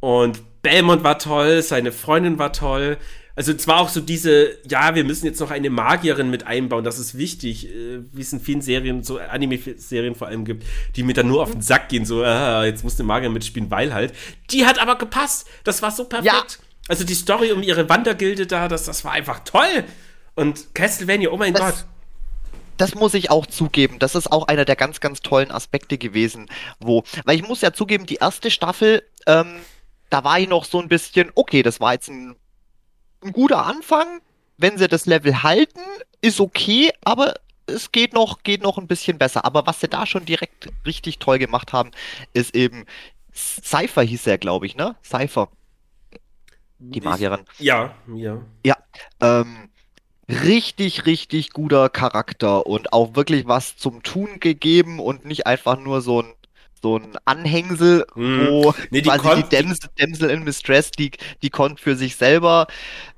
Und Belmont war toll, seine Freundin war toll also zwar auch so diese, ja, wir müssen jetzt noch eine Magierin mit einbauen, das ist wichtig, äh, wie es in vielen Serien, so Anime-Serien vor allem gibt, die mir dann nur auf den Sack gehen, so, ah, jetzt muss eine Magierin mitspielen, weil halt. Die hat aber gepasst, das war so perfekt. Ja. Also die Story um ihre Wandergilde da, das, das war einfach toll. Und Castlevania, oh mein das, Gott. Das muss ich auch zugeben. Das ist auch einer der ganz, ganz tollen Aspekte gewesen, wo, weil ich muss ja zugeben, die erste Staffel, ähm, da war ich noch so ein bisschen, okay, das war jetzt ein ein guter Anfang. Wenn sie das Level halten, ist okay, aber es geht noch, geht noch ein bisschen besser. Aber was sie da schon direkt richtig toll gemacht haben, ist eben Cypher hieß er, glaube ich, ne? Cypher. Die Magierin. Ich, ja, ja. Ja. Ähm, richtig, richtig guter Charakter und auch wirklich was zum Tun gegeben und nicht einfach nur so ein so ein Anhängsel, hm. wo nee, die quasi die Dämsel, Dämsel in Mistress, die, die konnte für sich selber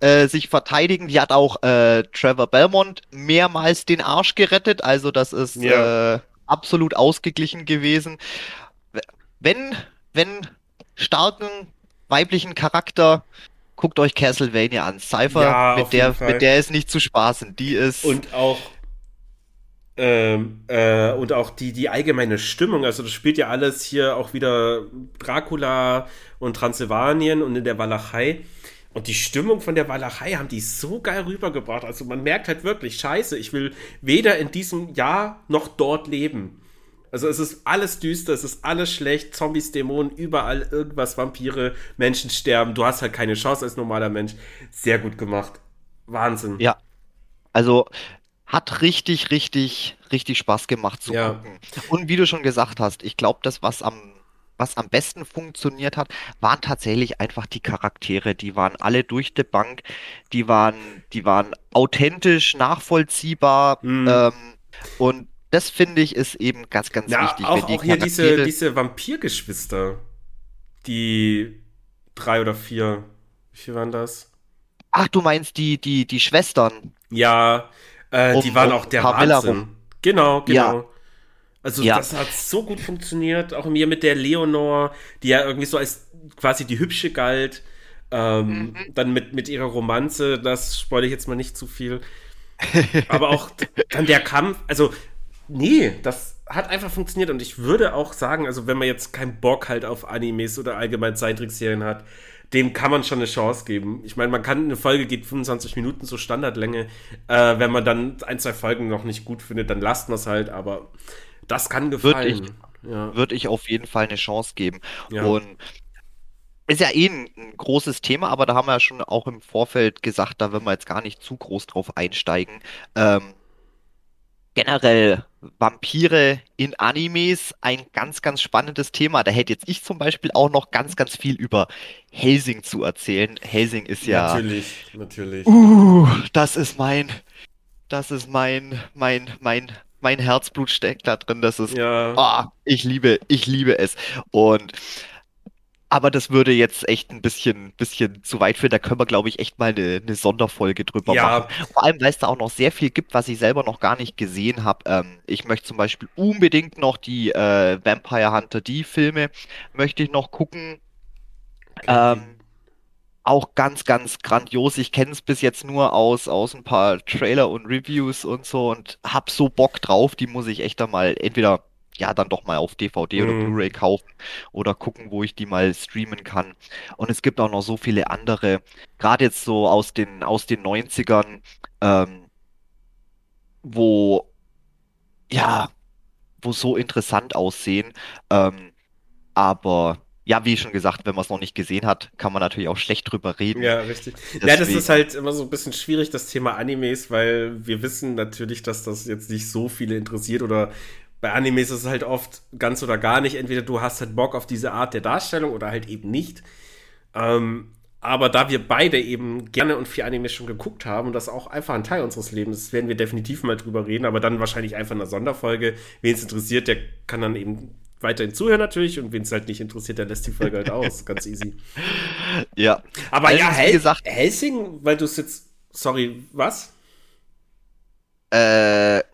äh, sich verteidigen. Die hat auch äh, Trevor Belmont mehrmals den Arsch gerettet, also das ist ja. äh, absolut ausgeglichen gewesen. Wenn, wenn starken weiblichen Charakter guckt euch Castlevania an. Cypher, ja, mit, der, mit der ist nicht zu spaßen. Die ist. Und auch ähm, äh, und auch die, die allgemeine Stimmung, also das spielt ja alles hier auch wieder Dracula und Transsilvanien und in der Walachei. Und die Stimmung von der Walachei haben die so geil rübergebracht. Also man merkt halt wirklich, scheiße, ich will weder in diesem Jahr noch dort leben. Also es ist alles düster, es ist alles schlecht, Zombies, Dämonen, überall irgendwas, Vampire, Menschen sterben. Du hast halt keine Chance als normaler Mensch. Sehr gut gemacht. Wahnsinn. Ja. Also hat richtig, richtig, richtig Spaß gemacht zu ja. gucken. Und wie du schon gesagt hast, ich glaube, das, was am, was am besten funktioniert hat, waren tatsächlich einfach die Charaktere. Die waren alle durch die Bank, die waren, die waren authentisch, nachvollziehbar. Mhm. Ähm, und das finde ich ist eben ganz, ganz ja, wichtig. Auch, die auch hier diese, diese Vampirgeschwister, die drei oder vier, wie viel waren das? Ach, du meinst die, die, die Schwestern. Ja, äh, die waren auch der Wahnsinn. Rum. Genau, genau. Ja. Also ja. das hat so gut funktioniert, auch mir mit der Leonor, die ja irgendwie so als quasi die hübsche galt. Ähm, mhm. Dann mit, mit ihrer Romanze, das spoilere ich jetzt mal nicht zu viel. Aber auch dann der Kampf, also nee, das hat einfach funktioniert und ich würde auch sagen, also wenn man jetzt keinen Bock halt auf Animes oder allgemein Zeittrickserien hat, dem kann man schon eine Chance geben. Ich meine, man kann, eine Folge geht 25 Minuten, so Standardlänge. Äh, wenn man dann ein, zwei Folgen noch nicht gut findet, dann lasst man es halt, aber das kann gefallen. Würde ich, ja. würd ich auf jeden Fall eine Chance geben. Ja. Und ist ja eh ein, ein, großes Thema, aber da haben wir ja schon auch im Vorfeld gesagt, da werden wir jetzt gar nicht zu groß drauf einsteigen. Ähm, generell Vampire in Animes ein ganz, ganz spannendes Thema. Da hätte jetzt ich zum Beispiel auch noch ganz, ganz viel über Helsing zu erzählen. Helsing ist ja. Natürlich, natürlich. Uh, das ist mein, das ist mein, mein, mein mein Herzblut steckt da drin. Das ist, ja. oh, ich liebe, ich liebe es. Und aber das würde jetzt echt ein bisschen, bisschen zu weit führen. Da können wir, glaube ich, echt mal eine, eine Sonderfolge drüber ja. machen. Vor allem, weil es da auch noch sehr viel gibt, was ich selber noch gar nicht gesehen habe. Ähm, ich möchte zum Beispiel unbedingt noch die äh, Vampire Hunter D Filme möchte ich noch gucken. Okay. Ähm, auch ganz, ganz grandios. Ich kenne es bis jetzt nur aus, aus ein paar Trailer und Reviews und so und hab so Bock drauf. Die muss ich echt einmal entweder ja dann doch mal auf DVD oder mhm. Blu-ray kaufen oder gucken, wo ich die mal streamen kann. Und es gibt auch noch so viele andere, gerade jetzt so aus den, aus den 90ern, ähm, wo, ja, wo so interessant aussehen. Ähm, aber ja, wie schon gesagt, wenn man es noch nicht gesehen hat, kann man natürlich auch schlecht drüber reden. Ja, richtig. Deswegen. Ja, das ist halt immer so ein bisschen schwierig, das Thema Animes, weil wir wissen natürlich, dass das jetzt nicht so viele interessiert oder bei Animes ist es halt oft ganz oder gar nicht. Entweder du hast halt Bock auf diese Art der Darstellung oder halt eben nicht. Ähm, aber da wir beide eben gerne und viel Anime schon geguckt haben und das auch einfach ein Teil unseres Lebens ist, werden wir definitiv mal drüber reden, aber dann wahrscheinlich einfach in einer Sonderfolge. Wen es interessiert, der kann dann eben weiterhin zuhören natürlich und wen es halt nicht interessiert, der lässt die Folge halt aus. Ganz easy. Ja. Aber also, ja, Hel gesagt, Helsing, weil du es jetzt, sorry, was? Äh,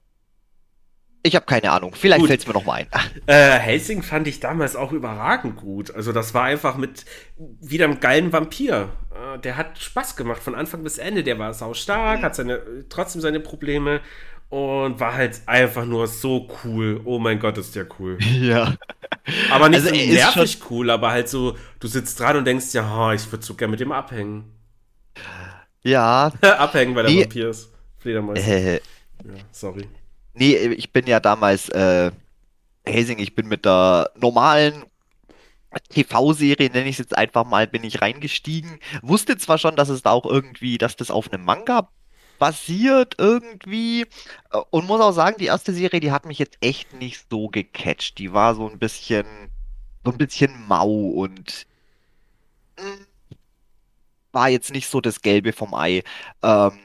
ich habe keine Ahnung. Vielleicht fällt es mir noch mal ein. Äh, Helsing fand ich damals auch überragend gut. Also das war einfach mit wieder einem geilen Vampir. Äh, der hat Spaß gemacht von Anfang bis Ende. Der war sau stark, mhm. hat seine trotzdem seine Probleme und war halt einfach nur so cool. Oh mein Gott, ist der cool. Ja. Aber nicht also, so nervig cool, aber halt so, du sitzt dran und denkst, ja, ich würde so gerne mit dem abhängen. Ja. abhängen, weil der Vampir ist. Fledermäuse. Äh, ja, sorry. Nee, ich bin ja damals, äh, Hazing, ich bin mit der normalen TV-Serie, nenne ich es jetzt einfach mal, bin ich reingestiegen. Wusste zwar schon, dass es da auch irgendwie, dass das auf einem Manga basiert irgendwie. Äh, und muss auch sagen, die erste Serie, die hat mich jetzt echt nicht so gecatcht. Die war so ein bisschen, so ein bisschen mau und hm, war jetzt nicht so das Gelbe vom Ei. Ähm,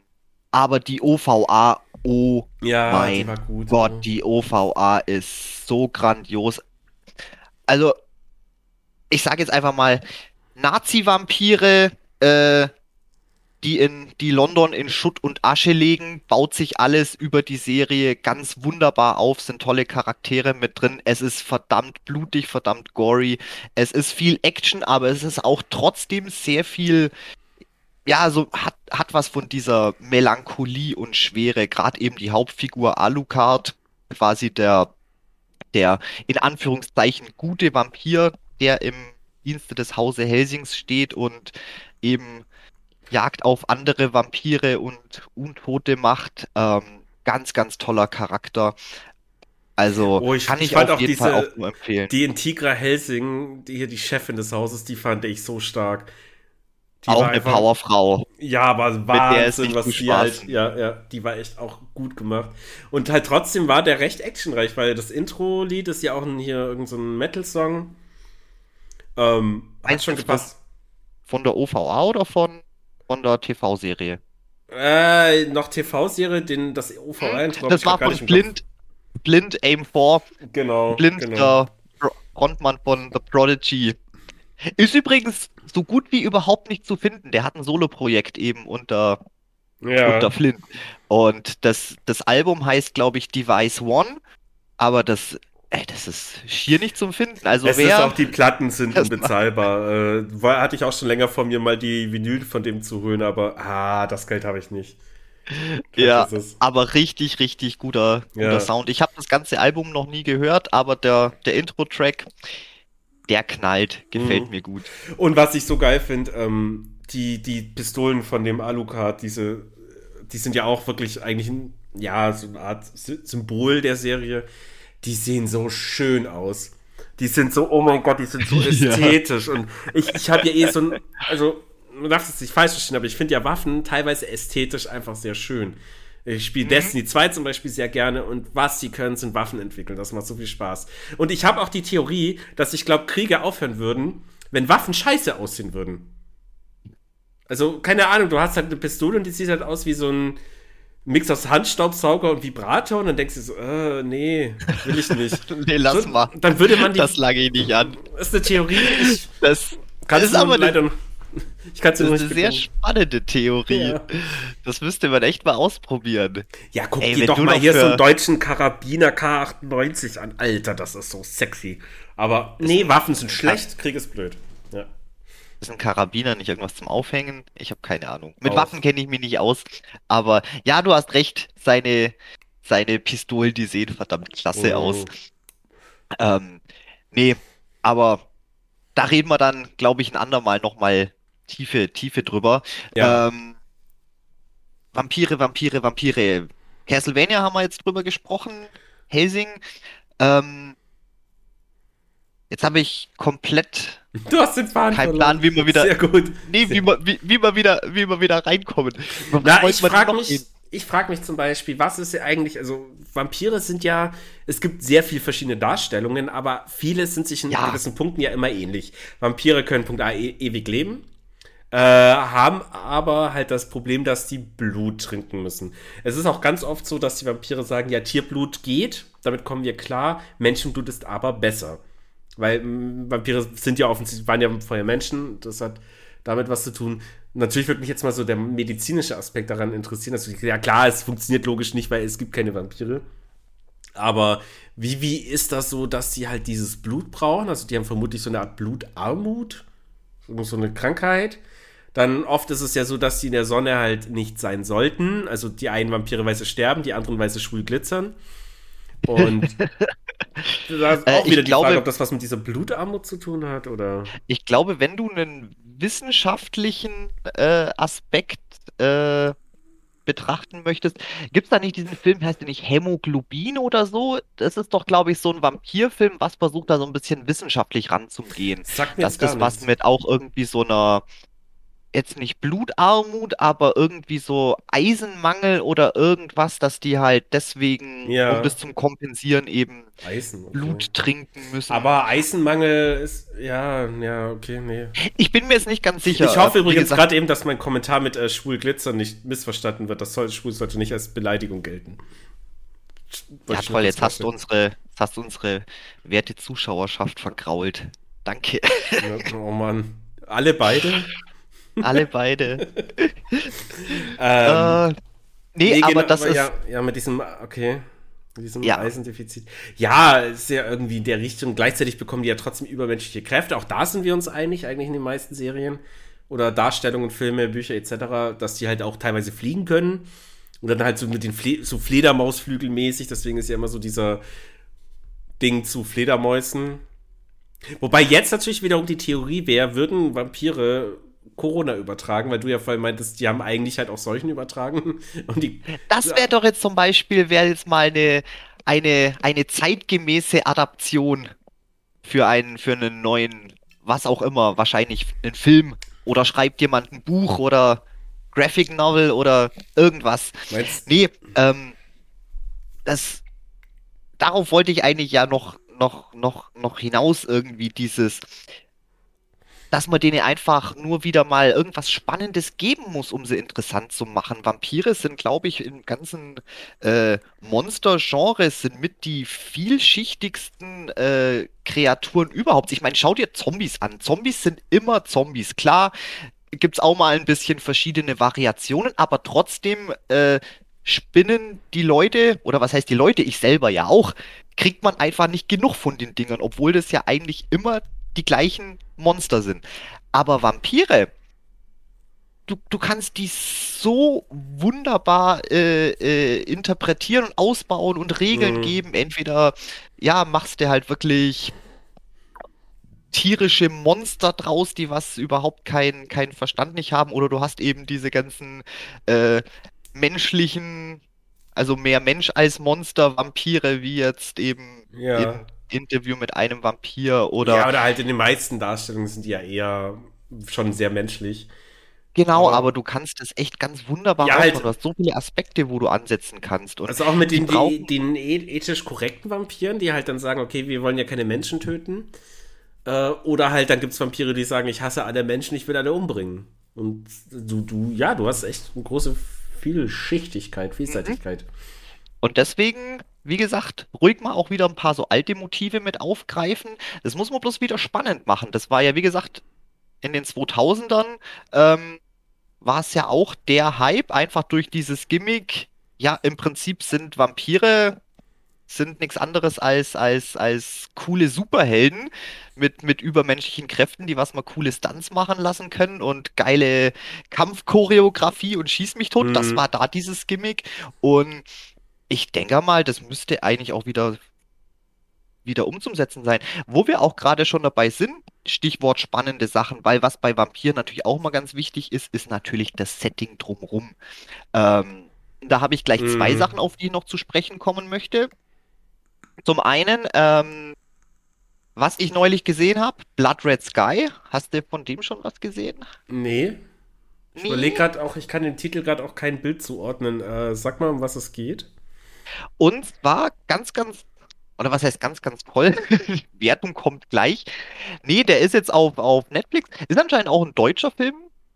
aber die OVA Oh ja, mein die gut, Gott, ja. die OVA ist so grandios. Also, ich sage jetzt einfach mal, Nazi-Vampire, äh, die in die London in Schutt und Asche legen, baut sich alles über die Serie ganz wunderbar auf, sind tolle Charaktere mit drin. Es ist verdammt blutig, verdammt gory. Es ist viel Action, aber es ist auch trotzdem sehr viel ja, so hat, hat was von dieser Melancholie und Schwere. Gerade eben die Hauptfigur Alucard, quasi der, der in Anführungszeichen gute Vampir, der im Dienste des Hause Helsings steht und eben Jagd auf andere Vampire und Untote macht. Ähm, ganz, ganz toller Charakter. Also oh, ich, kann ich, ich auf jeden diese, Fall auch nur empfehlen. Die Integra Helsing, die hier die Chefin des Hauses, die fand ich so stark. Die auch eine einfach, Powerfrau. Ja, aber Wahnsinn, was die halt, ja, ja, die war echt auch gut gemacht. Und halt trotzdem war der recht actionreich, weil das Intro-Lied ist ja auch ein, hier irgendein so Metal-Song. Ähm, hat schon gepasst. Von der OVA oder von, von der TV-Serie? Äh, noch TV-Serie, den, das OVA-Intro. Das war von Blind, Blind Aim 4. Genau. Blind, genau. der Frontmann von The Prodigy. Ist übrigens so gut wie überhaupt nicht zu finden. Der hat ein Solo-Projekt eben unter, ja. unter Flynn. Und das, das Album heißt, glaube ich, Device One, aber das, ey, das ist schier nicht zum Finden. Also es wer, ist auch, die Platten sind unbezahlbar. Äh, war, hatte ich auch schon länger vor mir mal die Vinyl von dem zu holen, aber ah, das Geld habe ich nicht. ja, aber richtig, richtig guter, guter ja. Sound. Ich habe das ganze Album noch nie gehört, aber der, der Intro-Track, der knallt, gefällt mhm. mir gut. Und was ich so geil finde, ähm, die, die Pistolen von dem Alucard, diese, die sind ja auch wirklich eigentlich ein, ja, so eine Art Symbol der Serie. Die sehen so schön aus. Die sind so, oh mein Gott, die sind so ästhetisch. Ja. Und ich, ich habe ja eh so ein, also, man darf es nicht falsch verstehen, aber ich finde ja Waffen teilweise ästhetisch einfach sehr schön. Ich spiele mhm. Destiny 2 zum Beispiel sehr gerne und was sie können, sind Waffen entwickeln. Das macht so viel Spaß. Und ich habe auch die Theorie, dass ich glaube, Kriege aufhören würden, wenn Waffen scheiße aussehen würden. Also, keine Ahnung, du hast halt eine Pistole und die sieht halt aus wie so ein, Mix aus Handstaubsauger und Vibrator und dann denkst du so, äh, nee, will ich nicht. nee, lass so, mal. Dann würde man die. Das lange ich nicht an. Das ist eine Theorie. Ich das, das ist aber leider. Ich kann es Das ist eine sehr spannende Theorie. Ja. Das müsste man echt mal ausprobieren. Ja, guck Ey, dir doch mal hier so einen deutschen Karabiner K98 an. Alter, das ist so sexy. Aber nee, Waffen sind schlecht, Krieg ist blöd. Ja. Ist ein Karabiner nicht irgendwas zum Aufhängen? Ich habe keine Ahnung. Mit Aus. Waffen kenne ich mich nicht aus. Aber ja, du hast recht. Seine, seine Pistolen, die sehen verdammt klasse oh. aus. Ähm, nee, aber da reden wir dann, glaube ich, ein andermal nochmal tiefe, tiefe drüber. Ja. Ähm, Vampire, Vampire, Vampire. Castlevania haben wir jetzt drüber gesprochen. Helsing. Ähm, jetzt habe ich komplett. Du hast den Faden Kein Plan, wie wir wieder. Sehr gut. Nee, wie wir, wie, wie wir wieder, wie wir wieder reinkommen. Na, ich frage mich, ich frage mich zum Beispiel, was ist ja eigentlich, also Vampire sind ja, es gibt sehr viele verschiedene Darstellungen, aber viele sind sich in ja. gewissen Punkten ja immer ähnlich. Vampire können Punkt A e ewig leben, äh, haben aber halt das Problem, dass die Blut trinken müssen. Es ist auch ganz oft so, dass die Vampire sagen, ja, Tierblut geht, damit kommen wir klar, Menschenblut ist aber besser. Weil mh, Vampire sind ja offensichtlich, waren ja vorher Menschen, das hat damit was zu tun. Natürlich würde mich jetzt mal so der medizinische Aspekt daran interessieren. Also, ja klar, es funktioniert logisch nicht, weil es gibt keine Vampire. Aber wie, wie ist das so, dass die halt dieses Blut brauchen? Also die haben vermutlich so eine Art Blutarmut, so eine Krankheit. Dann oft ist es ja so, dass sie in der Sonne halt nicht sein sollten. Also die einen Vampire weiße sterben, die anderen weiße schwul glitzern. Und da ist äh, auch äh, wieder die glaube, Frage, ob das was mit dieser Blutarmut zu tun hat, oder? Ich glaube, wenn du einen wissenschaftlichen äh, Aspekt äh, betrachten möchtest, gibt es da nicht diesen Film, heißt der nicht Hämoglobin oder so? Das ist doch, glaube ich, so ein Vampirfilm, was versucht da so ein bisschen wissenschaftlich ranzugehen. Sagt mir das ist was mit auch irgendwie so einer jetzt nicht Blutarmut, aber irgendwie so Eisenmangel oder irgendwas, dass die halt deswegen, ja. um das zum Kompensieren eben Eisen, okay. Blut trinken müssen. Aber Eisenmangel ist, ja, ja, okay, nee. Ich bin mir jetzt nicht ganz sicher. Ich hoffe übrigens gerade eben, dass mein Kommentar mit äh, schwul Glitzer nicht missverstanden wird. Das soll, schwul sollte nicht als Beleidigung gelten. Ja, toll, jetzt hast du unsere, hast du unsere werte Zuschauerschaft vergrault. Danke. Ja, oh Mann. Alle beide? Alle beide. ähm, äh, nee, nee, aber genau, das aber ist. Ja, ja, mit diesem, okay. Mit diesem ja. Eisendefizit. Ja, ist ja irgendwie in der Richtung. Gleichzeitig bekommen die ja trotzdem übermenschliche Kräfte. Auch da sind wir uns einig, eigentlich in den meisten Serien. Oder Darstellungen, Filme, Bücher etc., dass die halt auch teilweise fliegen können. Und dann halt so mit den Fle so Fledermausflügel mäßig. Deswegen ist ja immer so dieser Ding zu Fledermäusen. Wobei jetzt natürlich wiederum die Theorie wäre, würden Vampire Corona übertragen, weil du ja vorhin meintest, die haben eigentlich halt auch Seuchen übertragen. Und die, das wäre doch jetzt zum Beispiel, wäre jetzt mal eine, eine, eine zeitgemäße Adaption für einen, für einen neuen, was auch immer, wahrscheinlich einen Film oder schreibt jemand ein Buch oder Graphic Novel oder irgendwas. Meinst? Nee, ähm, das, darauf wollte ich eigentlich ja noch, noch, noch, noch hinaus irgendwie dieses, dass man denen einfach nur wieder mal irgendwas Spannendes geben muss, um sie interessant zu machen. Vampire sind, glaube ich, im ganzen äh, Monster-Genre sind mit die vielschichtigsten äh, Kreaturen überhaupt. Ich meine, schau dir Zombies an. Zombies sind immer Zombies. Klar, gibt es auch mal ein bisschen verschiedene Variationen, aber trotzdem äh, spinnen die Leute, oder was heißt die Leute, ich selber ja auch, kriegt man einfach nicht genug von den Dingern, obwohl das ja eigentlich immer die gleichen Monster sind. Aber Vampire, du, du kannst die so wunderbar äh, äh, interpretieren und ausbauen und Regeln mhm. geben. Entweder, ja, machst du halt wirklich tierische Monster draus, die was überhaupt keinen kein Verstand nicht haben, oder du hast eben diese ganzen äh, menschlichen, also mehr Mensch als Monster, Vampire, wie jetzt eben ja. in Interview mit einem Vampir oder. Ja, oder halt in den meisten Darstellungen sind die ja eher schon sehr menschlich. Genau, aber, aber du kannst das echt ganz wunderbar ja, halt, Du hast so viele Aspekte, wo du ansetzen kannst. Und also auch mit den, die, den e, ethisch korrekten Vampiren, die halt dann sagen, okay, wir wollen ja keine Menschen töten. Äh, oder halt, dann gibt es Vampire, die sagen, ich hasse alle Menschen, ich will alle umbringen. Und du, du, ja, du hast echt eine große Vielschichtigkeit, Vielseitigkeit. Mhm. Und deswegen, wie gesagt, ruhig mal auch wieder ein paar so alte Motive mit aufgreifen. Das muss man bloß wieder spannend machen. Das war ja, wie gesagt, in den 2000ern ähm, war es ja auch der Hype, einfach durch dieses Gimmick. Ja, im Prinzip sind Vampire sind nichts anderes als, als, als coole Superhelden mit, mit übermenschlichen Kräften, die was mal coole Stunts machen lassen können und geile Kampfchoreografie und schieß mich tot. Mhm. Das war da dieses Gimmick. Und ich denke mal, das müsste eigentlich auch wieder wieder umzusetzen sein. Wo wir auch gerade schon dabei sind, Stichwort spannende Sachen, weil was bei Vampir natürlich auch mal ganz wichtig ist, ist natürlich das Setting drumrum. Ähm, da habe ich gleich mhm. zwei Sachen, auf die ich noch zu sprechen kommen möchte. Zum einen, ähm, was ich neulich gesehen habe, Blood Red Sky. Hast du von dem schon was gesehen? Nee. Ich nee. überlege gerade auch, ich kann den Titel gerade auch kein Bild zuordnen. Äh, sag mal, um was es geht. Und zwar ganz, ganz oder was heißt ganz, ganz toll? Wertung kommt gleich. Nee, der ist jetzt auf, auf Netflix. Ist anscheinend auch ein deutscher Film,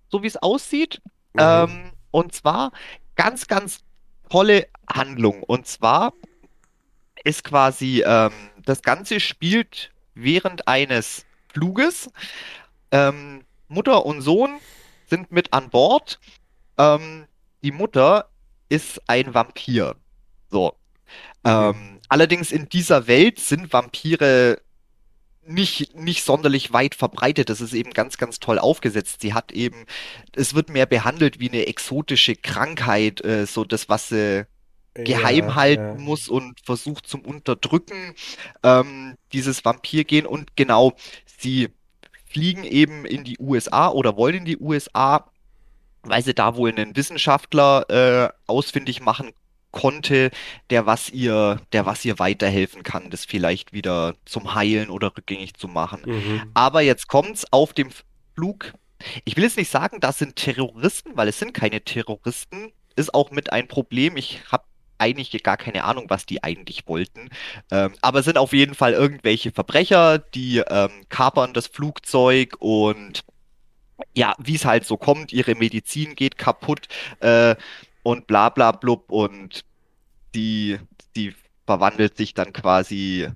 so wie es aussieht. Mhm. Ähm, und zwar ganz, ganz tolle Handlung. Und zwar ist quasi, ähm, das Ganze spielt während eines Fluges. Ähm, Mutter und Sohn sind mit an Bord. Ähm, die Mutter ist ein Vampir. So. Ähm, Allerdings in dieser Welt sind Vampire nicht, nicht sonderlich weit verbreitet. Das ist eben ganz, ganz toll aufgesetzt. Sie hat eben, es wird mehr behandelt wie eine exotische Krankheit, äh, so das, was sie geheim ja, halten ja. muss und versucht zum Unterdrücken, ähm, dieses Vampirgehen. Und genau, sie fliegen eben in die USA oder wollen in die USA, weil sie da wohl einen Wissenschaftler äh, ausfindig machen konnte, der was ihr, der was ihr weiterhelfen kann, das vielleicht wieder zum Heilen oder rückgängig zu machen. Mhm. Aber jetzt kommt's auf dem Flug. Ich will jetzt nicht sagen, das sind Terroristen, weil es sind keine Terroristen. Ist auch mit ein Problem. Ich habe eigentlich gar keine Ahnung, was die eigentlich wollten. Ähm, aber es sind auf jeden Fall irgendwelche Verbrecher, die ähm, kapern das Flugzeug und ja, wie es halt so kommt, ihre Medizin geht kaputt. Äh, und bla bla blub und die, die verwandelt sich dann quasi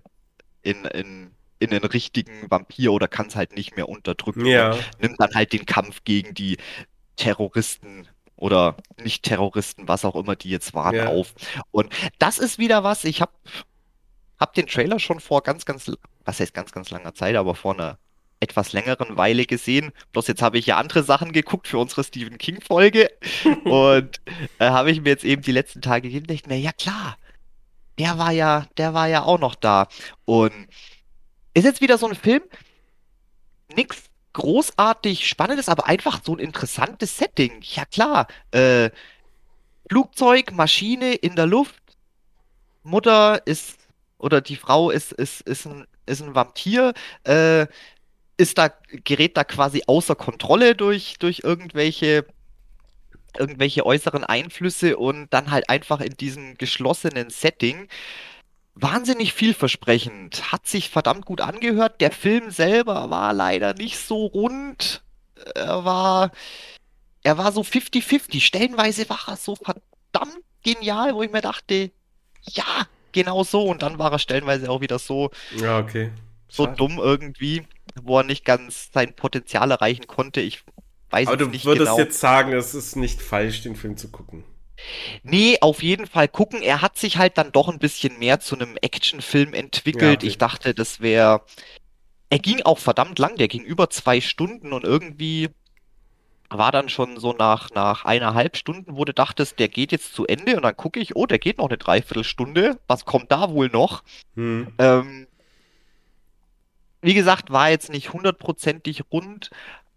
in, in, in einen richtigen Vampir oder kann es halt nicht mehr unterdrücken. Ja. Nimmt dann halt den Kampf gegen die Terroristen oder nicht Terroristen, was auch immer die jetzt waren, ja. auf. Und das ist wieder was, ich habe hab den Trailer schon vor ganz, ganz, was heißt ganz, ganz langer Zeit, aber vor einer etwas längeren Weile gesehen. Bloß jetzt habe ich ja andere Sachen geguckt für unsere Stephen King-Folge. und äh, habe ich mir jetzt eben die letzten Tage gegeben und dachte mir, ja klar, der war ja, der war ja auch noch da. Und ist jetzt wieder so ein Film, nix großartig Spannendes, aber einfach so ein interessantes Setting. Ja klar, äh, Flugzeug, Maschine in der Luft, Mutter ist oder die Frau ist, ist, ist, ein, ist ein Vampir, äh, ist da, gerät da quasi außer Kontrolle durch, durch irgendwelche, irgendwelche äußeren Einflüsse und dann halt einfach in diesem geschlossenen Setting. Wahnsinnig vielversprechend, hat sich verdammt gut angehört. Der Film selber war leider nicht so rund. Er war, er war so 50-50. Stellenweise war er so verdammt genial, wo ich mir dachte, ja, genau so. Und dann war er stellenweise auch wieder so, ja, okay. so dumm irgendwie wo er nicht ganz sein Potenzial erreichen konnte. Ich weiß Aber nicht genau. Aber du würdest jetzt sagen, es ist nicht falsch, den Film zu gucken. Nee, auf jeden Fall gucken. Er hat sich halt dann doch ein bisschen mehr zu einem Actionfilm entwickelt. Ja, okay. Ich dachte, das wäre. Er ging auch verdammt lang, der ging über zwei Stunden und irgendwie war dann schon so nach, nach eineinhalb Stunden, wo du dachtest, der geht jetzt zu Ende und dann gucke ich, oh, der geht noch eine Dreiviertelstunde. Was kommt da wohl noch? Hm. Ähm, wie gesagt, war jetzt nicht hundertprozentig rund,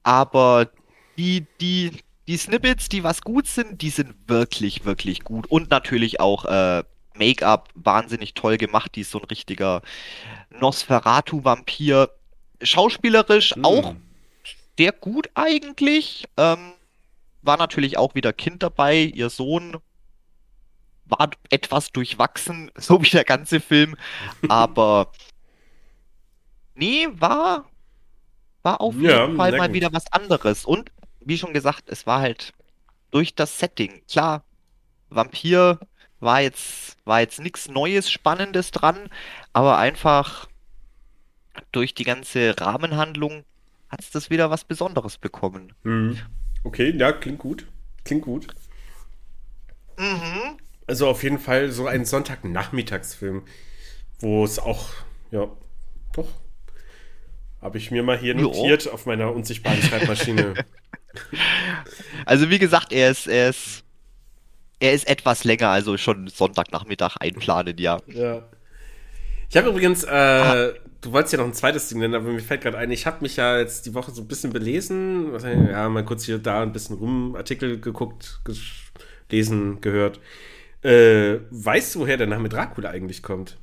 aber die, die, die Snippets, die was gut sind, die sind wirklich, wirklich gut. Und natürlich auch äh, Make-up wahnsinnig toll gemacht. Die ist so ein richtiger Nosferatu-Vampir. Schauspielerisch mm. auch sehr gut eigentlich. Ähm, war natürlich auch wieder Kind dabei. Ihr Sohn war etwas durchwachsen, so wie der ganze Film. Aber Nee, war, war auf jeden ja, Fall mal gut. wieder was anderes. Und wie schon gesagt, es war halt durch das Setting. Klar, Vampir war jetzt, war jetzt nichts Neues, Spannendes dran, aber einfach durch die ganze Rahmenhandlung hat es das wieder was Besonderes bekommen. Mhm. Okay, ja, klingt gut. Klingt gut. Mhm. Also auf jeden Fall so ein Sonntagnachmittagsfilm, wo es auch, ja, doch. Habe ich mir mal hier notiert jo. auf meiner unsichtbaren Schreibmaschine. Also wie gesagt, er ist, er ist, er ist etwas länger, also schon Sonntagnachmittag einplanen, ja. Ja. Ich habe übrigens, äh, du wolltest ja noch ein zweites Ding nennen, aber mir fällt gerade ein, ich habe mich ja jetzt die Woche so ein bisschen belesen, ja, mal kurz hier da ein bisschen rum Artikel geguckt, gelesen, gehört. Äh, weißt du, woher der Name Dracula eigentlich kommt?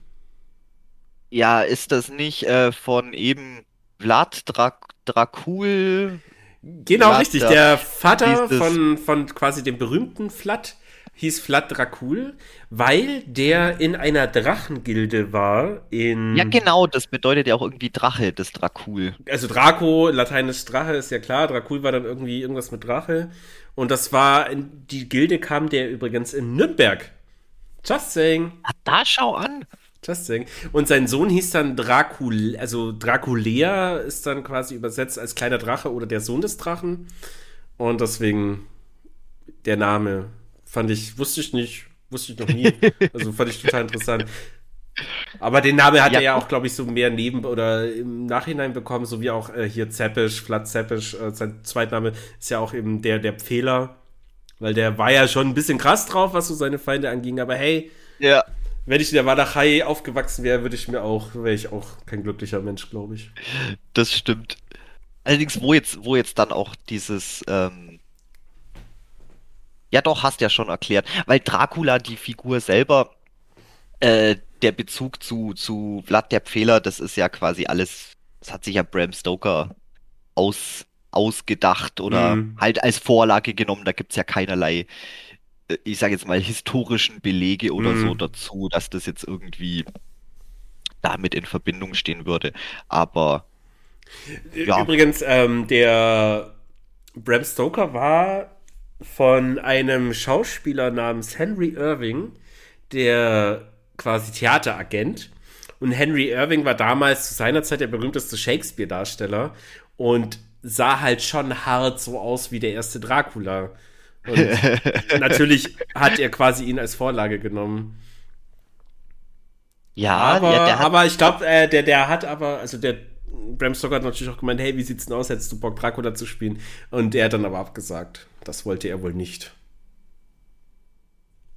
Ja, ist das nicht äh, von eben Vlad Dra Dracul? Genau, Vlad, richtig. Der Vater von, von quasi dem berühmten Vlad hieß Vlad Dracul, weil der in einer Drachengilde war. In ja, genau, das bedeutet ja auch irgendwie Drache, das Dracul. Also Draco, lateinisch Drache, ist ja klar. Dracul war dann irgendwie irgendwas mit Drache. Und das war, die Gilde kam der übrigens in Nürnberg. Just saying. Ah, da schau an. Just saying. Und sein Sohn hieß dann Dracul, also Draculea ist dann quasi übersetzt als kleiner Drache oder der Sohn des Drachen. Und deswegen der Name fand ich, wusste ich nicht, wusste ich noch nie. Also fand ich total interessant. Aber den Namen hat ja. er ja auch, glaube ich, so mehr neben oder im Nachhinein bekommen, so wie auch äh, hier Zeppisch, Vlad Zeppisch, äh, sein Zweitname ist ja auch eben der, der Pfähler, weil der war ja schon ein bisschen krass drauf, was so seine Feinde anging, aber hey, ja. Wenn ich in der Walachei aufgewachsen wäre, würde ich mir auch, wäre ich auch kein glücklicher Mensch, glaube ich. Das stimmt. Allerdings, wo jetzt, wo jetzt dann auch dieses, ähm, ja doch, hast ja schon erklärt, weil Dracula, die Figur selber, äh, der Bezug zu, zu Vlad der Pfähler, das ist ja quasi alles, das hat sich ja Bram Stoker aus, ausgedacht oder mhm. halt als Vorlage genommen. Da gibt es ja keinerlei, ich sage jetzt mal, historischen Belege oder mhm. so dazu, dass das jetzt irgendwie damit in Verbindung stehen würde. Aber ja. Übrigens, ähm, der Bram Stoker war von einem Schauspieler namens Henry Irving, der quasi Theateragent. Und Henry Irving war damals zu seiner Zeit der berühmteste Shakespeare-Darsteller und sah halt schon hart so aus wie der erste Dracula. Und natürlich hat er quasi ihn als Vorlage genommen. Ja, aber, ja, aber ich glaube, äh, der, der hat aber, also der Bram Stoker hat natürlich auch gemeint, hey, wie sieht's denn aus, hättest du Bock, Dracula zu spielen? Und er hat dann aber abgesagt. Das wollte er wohl nicht.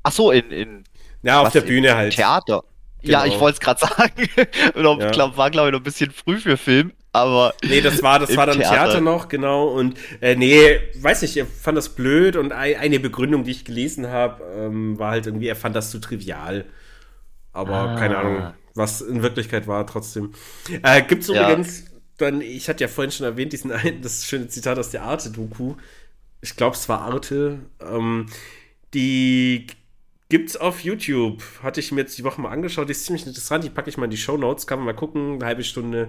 Ach so, in, in ja, auf der Bühne halt. Theater. Genau. Ja, ich wollte es gerade sagen. Und ja. glaub, war, glaube ich, noch ein bisschen früh für Film, aber. Nee, das war, das war dann Theater. Theater. noch, genau. Und äh, nee, weiß nicht, er fand das blöd und eine Begründung, die ich gelesen habe, ähm, war halt irgendwie, er fand das zu trivial. Aber ah. keine Ahnung, was in Wirklichkeit war trotzdem. Äh, gibt's übrigens, ja. dann, ich hatte ja vorhin schon erwähnt, diesen einen, das schöne Zitat aus der Arte-Doku. Ich glaube, es war Arte. Ähm, die Gibt's auf YouTube. Hatte ich mir jetzt die Woche mal angeschaut. Die ist ziemlich interessant. Die packe ich mal in die Show Notes. Kann man mal gucken. Eine halbe Stunde.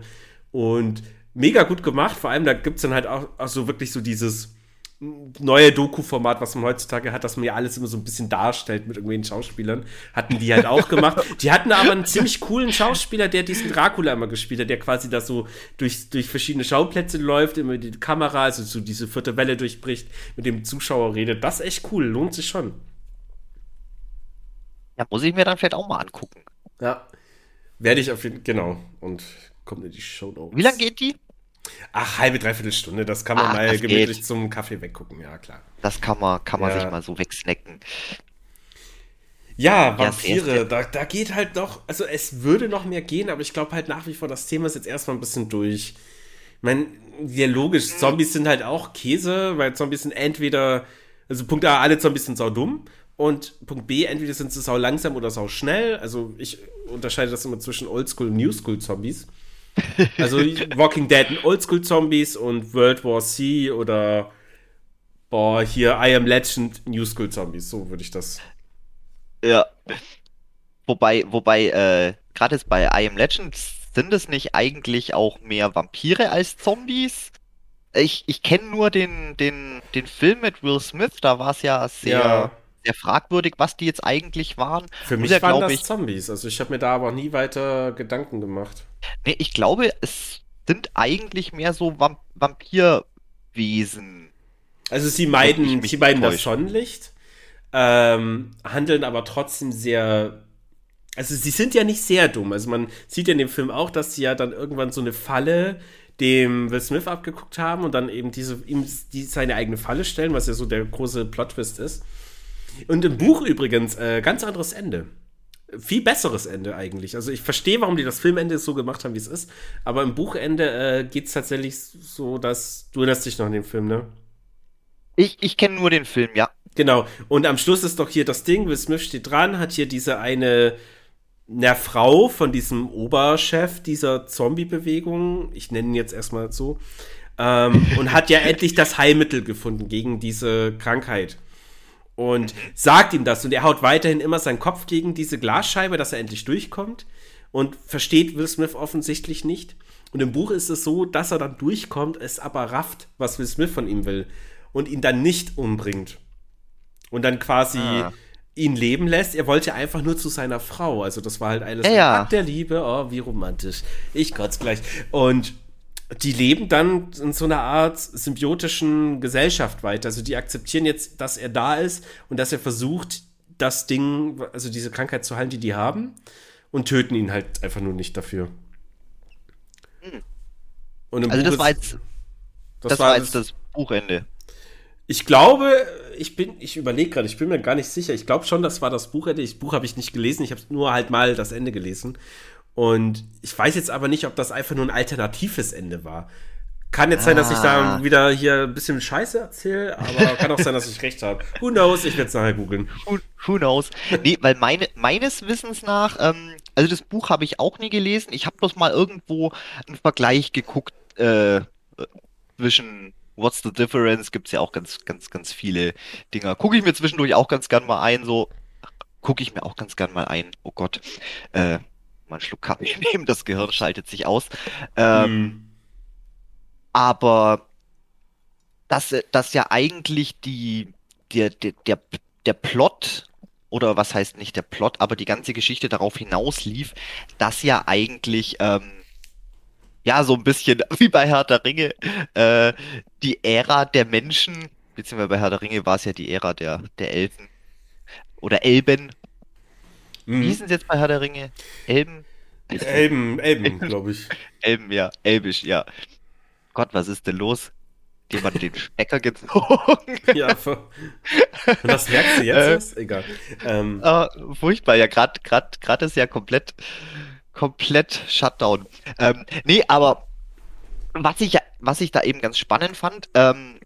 Und mega gut gemacht. Vor allem, da gibt es dann halt auch, auch so wirklich so dieses neue Doku-Format, was man heutzutage hat, dass man ja alles immer so ein bisschen darstellt mit irgendwelchen Schauspielern. Hatten die halt auch gemacht. Die hatten aber einen ziemlich coolen Schauspieler, der diesen Dracula immer gespielt hat, der quasi da so durch, durch verschiedene Schauplätze läuft, immer die Kamera, also so diese vierte Welle durchbricht, mit dem Zuschauer redet. Das ist echt cool. Lohnt sich schon. Ja, muss ich mir dann vielleicht auch mal angucken. Ja. Werde ich auf jeden Fall, genau. Und kommt in die Show Notes. Wie lange geht die? Ach, halbe, dreiviertel Stunde. Das kann man ah, mal gemütlich geht. zum Kaffee weggucken, ja klar. Das kann man, kann man ja. sich mal so wegsnacken. Ja, Vampire, ja, da, da geht halt noch, also es würde noch mehr gehen, aber ich glaube halt nach wie vor, das Thema ist jetzt erstmal ein bisschen durch. Ich meine, ja, logisch, Zombies sind halt auch Käse, weil Zombies sind entweder, also Punkt A, alle Zombies sind saudumm und Punkt B, entweder sind sie sau langsam oder sau schnell. Also ich unterscheide das immer zwischen Oldschool und Newschool Zombies. Also Walking Dead und Oldschool Zombies und World War C oder boah, hier I Am Legend Newschool Zombies. So würde ich das. Ja. Wobei, wobei, äh, gerade jetzt bei I Am Legend sind es nicht eigentlich auch mehr Vampire als Zombies? Ich, ich kenne nur den, den, den Film mit Will Smith, da war es ja sehr. Ja sehr fragwürdig, was die jetzt eigentlich waren. Für mich ja, waren das ich, Zombies. Also ich habe mir da aber nie weiter Gedanken gemacht. Nee, ich glaube, es sind eigentlich mehr so Vamp Vampirwesen. Also sie meiden, sie meiden das Sonnenlicht, ähm, handeln aber trotzdem sehr also sie sind ja nicht sehr dumm. Also man sieht ja in dem Film auch, dass sie ja dann irgendwann so eine Falle dem Will Smith abgeguckt haben und dann eben diese, ihm die, seine eigene Falle stellen, was ja so der große Plot-Twist ist. Und im Buch übrigens äh, ganz anderes Ende. Viel besseres Ende eigentlich. Also ich verstehe, warum die das Filmende so gemacht haben, wie es ist. Aber im Buchende äh, geht es tatsächlich so, dass du erinnerst dich noch an den Film, ne? Ich, ich kenne nur den Film, ja. Genau. Und am Schluss ist doch hier das Ding, Will Smith steht dran, hat hier diese eine einer Frau von diesem Oberchef dieser Zombie-Bewegung, ich nenne ihn jetzt erstmal so, ähm, und hat ja endlich das Heilmittel gefunden gegen diese Krankheit. Und sagt ihm das und er haut weiterhin immer seinen Kopf gegen diese Glasscheibe, dass er endlich durchkommt und versteht Will Smith offensichtlich nicht. Und im Buch ist es so, dass er dann durchkommt, es aber rafft, was Will Smith von ihm will und ihn dann nicht umbringt. Und dann quasi ah ihn leben lässt. Er wollte einfach nur zu seiner Frau. Also das war halt alles ja, Akt der Liebe. Oh, wie romantisch. Ich kotze gleich. Und die leben dann in so einer Art symbiotischen Gesellschaft weiter. Also die akzeptieren jetzt, dass er da ist und dass er versucht, das Ding, also diese Krankheit zu heilen, die die haben, und töten ihn halt einfach nur nicht dafür. Also Buch das war jetzt das, das war jetzt das Buchende. Ich glaube, ich bin, ich überlege gerade, ich bin mir gar nicht sicher. Ich glaube schon, das war das Buchende. Das Buch habe ich nicht gelesen, ich habe nur halt mal das Ende gelesen. Und ich weiß jetzt aber nicht, ob das einfach nur ein alternatives Ende war. Kann jetzt ah. sein, dass ich da ah. wieder hier ein bisschen Scheiße erzähle, aber kann auch sein, dass ich recht habe. Who knows? Ich werde es nachher googeln. Who, who, knows? Nee, weil meine, meines Wissens nach, ähm, also das Buch habe ich auch nie gelesen. Ich habe bloß mal irgendwo einen Vergleich geguckt äh, zwischen What's the Difference? Gibt es ja auch ganz, ganz, ganz viele Dinger. Gucke ich mir zwischendurch auch ganz gern mal ein, so gucke ich mir auch ganz gern mal ein. Oh Gott, äh, mal Schluck Kaffee nehmen, das Gehirn schaltet sich aus. Ähm, hm. Aber dass, dass ja eigentlich die, der, der, der, der Plot oder was heißt nicht der Plot, aber die ganze Geschichte darauf hinaus lief, dass ja eigentlich ähm, ja, so ein bisschen wie bei Herr der Ringe, äh, die Ära der Menschen, beziehungsweise bei Herr der Ringe war es ja die Ära der, der Elfen oder Elben. Mhm. Wie hieß es jetzt bei Herr der Ringe? Elben? Elben, Elben, glaube ich. Elben, ja, Elbisch, ja. Gott, was ist denn los? Jemand den Stecker gezogen. ja, und das merkst du jetzt? Äh, Egal. Ähm, äh, furchtbar, ja, gerade ist ja komplett komplett Shutdown. Ähm, nee, aber was ich, was ich da eben ganz spannend fand, ähm,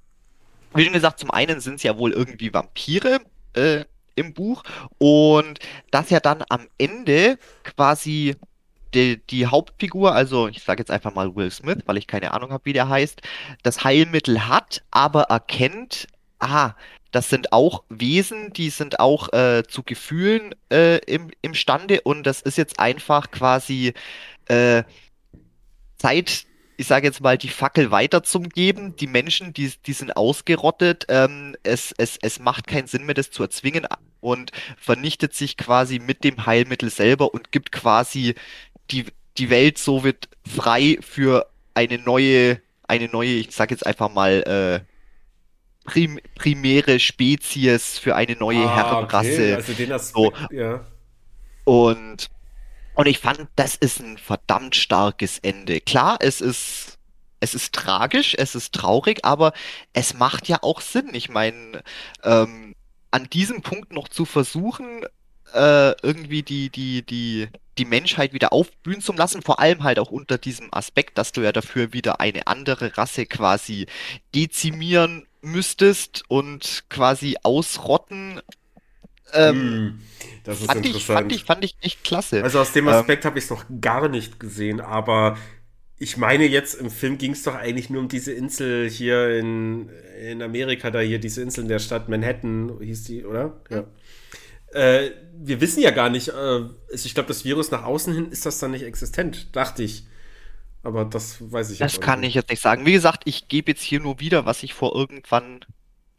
wie schon gesagt, zum einen sind es ja wohl irgendwie Vampire äh, im Buch und dass ja dann am Ende quasi die, die Hauptfigur, also ich sage jetzt einfach mal Will Smith, weil ich keine Ahnung habe, wie der heißt, das Heilmittel hat, aber erkennt, ah, das sind auch Wesen, die sind auch äh, zu Gefühlen äh, im, imstande und das ist jetzt einfach quasi äh, Zeit, ich sage jetzt mal, die Fackel weiterzugeben. Die Menschen, die, die sind ausgerottet. Ähm, es, es, es macht keinen Sinn mehr, das zu erzwingen und vernichtet sich quasi mit dem Heilmittel selber und gibt quasi die, die Welt so wird frei für eine neue, eine neue, ich sage jetzt einfach mal, äh, prim primäre Spezies für eine neue ah, Herrenrasse. Okay. Also den Aspekt, so. ja. Und, und ich fand, das ist ein verdammt starkes Ende. Klar, es ist, es ist tragisch, es ist traurig, aber es macht ja auch Sinn. Ich meine, ähm, an diesem Punkt noch zu versuchen, äh, irgendwie die, die, die, die Menschheit wieder aufblühen zu lassen, vor allem halt auch unter diesem Aspekt, dass du ja dafür wieder eine andere Rasse quasi dezimieren müsstest und quasi ausrotten. Ähm, das ist fand interessant. Ich, fand, ich, fand ich echt klasse. Also aus dem ähm, Aspekt ähm, habe ich es noch gar nicht gesehen, aber ich meine jetzt, im Film ging es doch eigentlich nur um diese Insel hier in, in Amerika, da hier diese Insel in der Stadt Manhattan, hieß die, oder? Ja. Äh, wir wissen ja gar nicht, äh, ich glaube, das Virus nach außen hin ist das dann nicht existent, dachte ich. Aber das weiß ich Das kann nicht. ich jetzt nicht sagen. Wie gesagt, ich gebe jetzt hier nur wieder, was ich vor irgendwann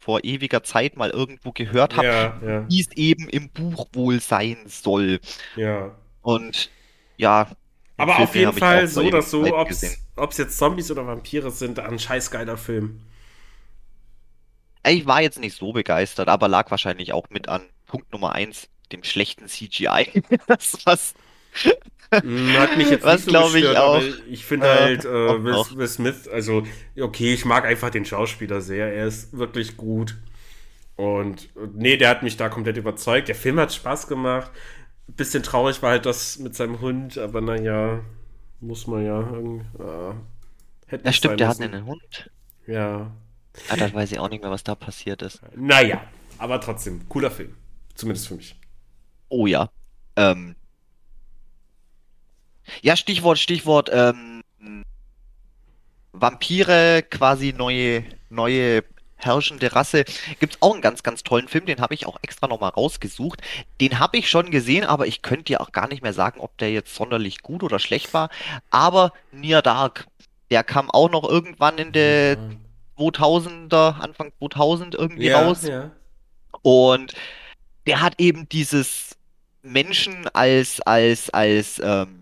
vor ewiger Zeit mal irgendwo gehört habe, ja, ja. wie es eben im Buch wohl sein soll. Ja. Und ja. Aber auf jeden Fall so oder so, ob es jetzt Zombies oder Vampire sind, ein scheißgeiler Film. Ich war jetzt nicht so begeistert, aber lag wahrscheinlich auch mit an Punkt Nummer 1, dem schlechten CGI. das was. Hm, hat mich jetzt was glaube ich auch. Ich finde äh, halt äh, Will, Will, Smith, also okay, ich mag einfach den Schauspieler sehr. Er ist wirklich gut. Und nee, der hat mich da komplett überzeugt. Der Film hat Spaß gemacht. Bisschen traurig war halt das mit seinem Hund, aber naja, muss man ja. Äh, ja, stimmt, der hat einen Hund. Ja. Ah, dann weiß ich auch nicht mehr, was da passiert ist. Naja, aber trotzdem, cooler Film. Zumindest für mich. Oh ja. Ähm. Ja, Stichwort, Stichwort, ähm, Vampire, quasi neue, neue herrschende Rasse. Gibt es auch einen ganz, ganz tollen Film, den habe ich auch extra nochmal rausgesucht. Den habe ich schon gesehen, aber ich könnte dir auch gar nicht mehr sagen, ob der jetzt sonderlich gut oder schlecht war. Aber Near Dark, der kam auch noch irgendwann in der 2000er, Anfang 2000 irgendwie ja, raus. Ja. Und der hat eben dieses Menschen als, als, als, ähm,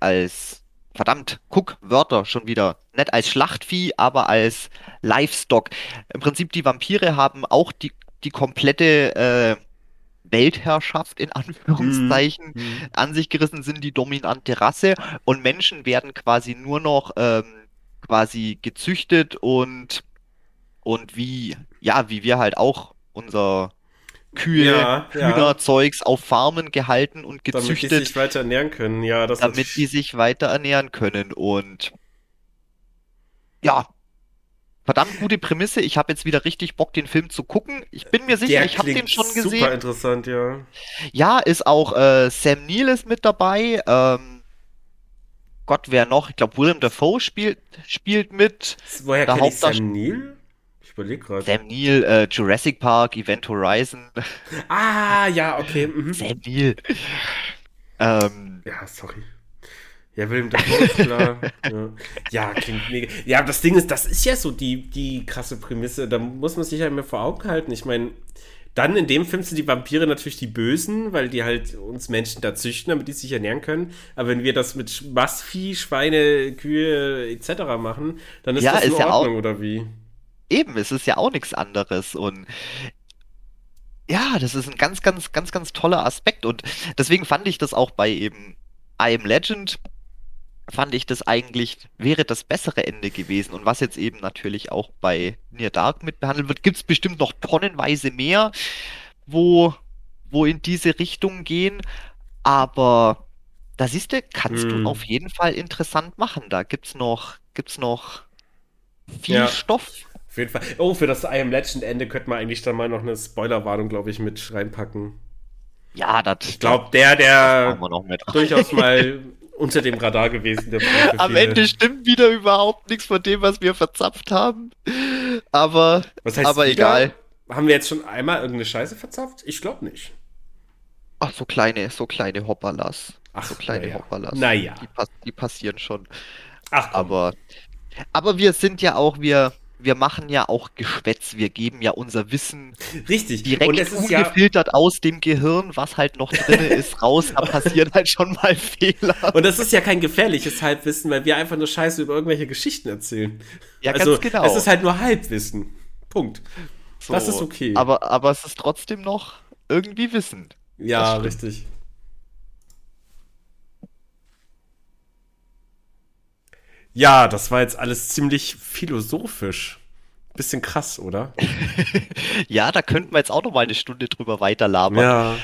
als, verdammt, guck, Wörter schon wieder. Nicht als Schlachtvieh, aber als Livestock. Im Prinzip, die Vampire haben auch die, die komplette äh, Weltherrschaft in Anführungszeichen mm, an sich gerissen, sind die dominante Rasse und Menschen werden quasi nur noch ähm, quasi gezüchtet und, und wie, ja, wie wir halt auch unser Kühe, ja, Hühnerzeugs ja. auf Farmen gehalten und gezüchtet. Damit die sich weiter ernähren können, ja. Das damit die sich weiter ernähren können und ja, verdammt gute Prämisse. Ich habe jetzt wieder richtig Bock, den Film zu gucken. Ich bin mir sicher, Der ich habe den schon gesehen. Super interessant, ja. Ja, ist auch äh, Sam Neill ist mit dabei. Ähm, Gott, wer noch? Ich glaube, William Dafoe spielt, spielt mit. Woher kenne ich Sam Neill? Überlege gerade. Sam Neill, äh, Jurassic Park, Event Horizon. Ah, ja, okay. Mhm. Sam Neill. Ähm, ja, sorry. Ja, William Dafoe ist klar. ja. ja, klingt mega. Ja, das Ding ist, das ist ja so die, die krasse Prämisse. Da muss man sich ja immer vor Augen halten. Ich meine, dann in dem Film sind die Vampire natürlich die Bösen, weil die halt uns Menschen da züchten, damit die sich ernähren können. Aber wenn wir das mit Mastvieh, Schweine, Kühe etc. machen, dann ist ja, das in ist Ordnung, ja auch, oder wie? Eben, es ist ja auch nichts anderes. Und ja, das ist ein ganz, ganz, ganz, ganz toller Aspekt. Und deswegen fand ich das auch bei eben I Am Legend fand ich das eigentlich, wäre das bessere Ende gewesen. Und was jetzt eben natürlich auch bei Near Dark mit behandelt wird, gibt es bestimmt noch tonnenweise mehr, wo, wo in diese Richtung gehen. Aber da siehst du, kannst hm. du auf jeden Fall interessant machen. Da gibt's noch, gibt's noch viel ja. Stoff. Auf jeden Fall. Oh, für das I Am Legend Ende könnte man eigentlich dann mal noch eine Spoilerwarnung, glaube ich, mit reinpacken. Ja, das. Ich glaube, der, der durchaus mal unter dem Radar gewesen. Der Am Ende stimmt wieder überhaupt nichts von dem, was wir verzapft haben. Aber, was heißt aber egal. Haben wir jetzt schon einmal irgendeine Scheiße verzapft? Ich glaube nicht. Ach, so kleine, so kleine Hopperlas. Ach, so kleine naja. Hopperlas. Naja. Die, die passieren schon. Ach, komm. aber, aber wir sind ja auch, wir, wir machen ja auch Geschwätz, wir geben ja unser Wissen Richtig. direkt und es ist ungefiltert ja aus dem Gehirn, was halt noch drin ist, raus, da passieren halt schon mal Fehler. Und das ist ja kein gefährliches Halbwissen, weil wir einfach nur Scheiße über irgendwelche Geschichten erzählen. Ja, also, ganz genau. Es ist halt nur Halbwissen. Punkt. So, das ist okay. Aber, aber es ist trotzdem noch irgendwie Wissen. Ja, richtig. Ja, das war jetzt alles ziemlich philosophisch. Bisschen krass, oder? ja, da könnten wir jetzt auch noch mal eine Stunde drüber weiterlabern. Ja.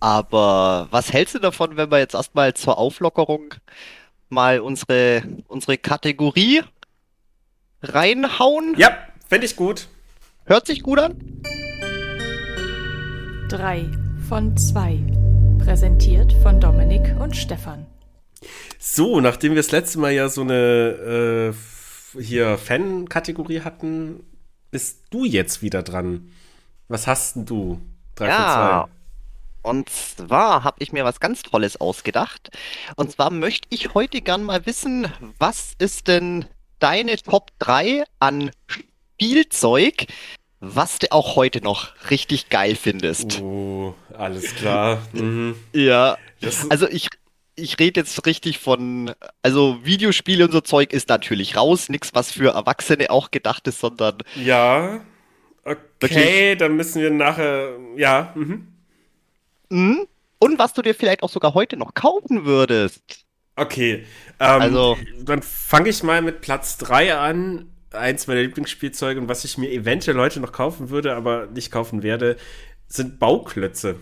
Aber was hältst du davon, wenn wir jetzt erstmal zur Auflockerung mal unsere, unsere Kategorie reinhauen? Ja, fände ich gut. Hört sich gut an? Drei von zwei. Präsentiert von Dominik und Stefan. So, nachdem wir das letzte Mal ja so eine äh, hier Fan-Kategorie hatten, bist du jetzt wieder dran. Was hast denn du? 3 ja, und zwar habe ich mir was ganz Tolles ausgedacht. Und zwar möchte ich heute gern mal wissen, was ist denn deine Top 3 an Spielzeug, was du auch heute noch richtig geil findest. Oh, alles klar. Mhm. Ja. Also ich, ich rede jetzt richtig von, also Videospiele und so Zeug ist natürlich raus, nichts was für Erwachsene auch gedacht ist, sondern. Ja. Okay, dann müssen wir nachher, ja. Mhm. Mhm. Und was du dir vielleicht auch sogar heute noch kaufen würdest. Okay, ähm, also dann fange ich mal mit Platz 3 an. Eins meiner Lieblingsspielzeuge und was ich mir eventuell heute noch kaufen würde, aber nicht kaufen werde, sind Bauklötze.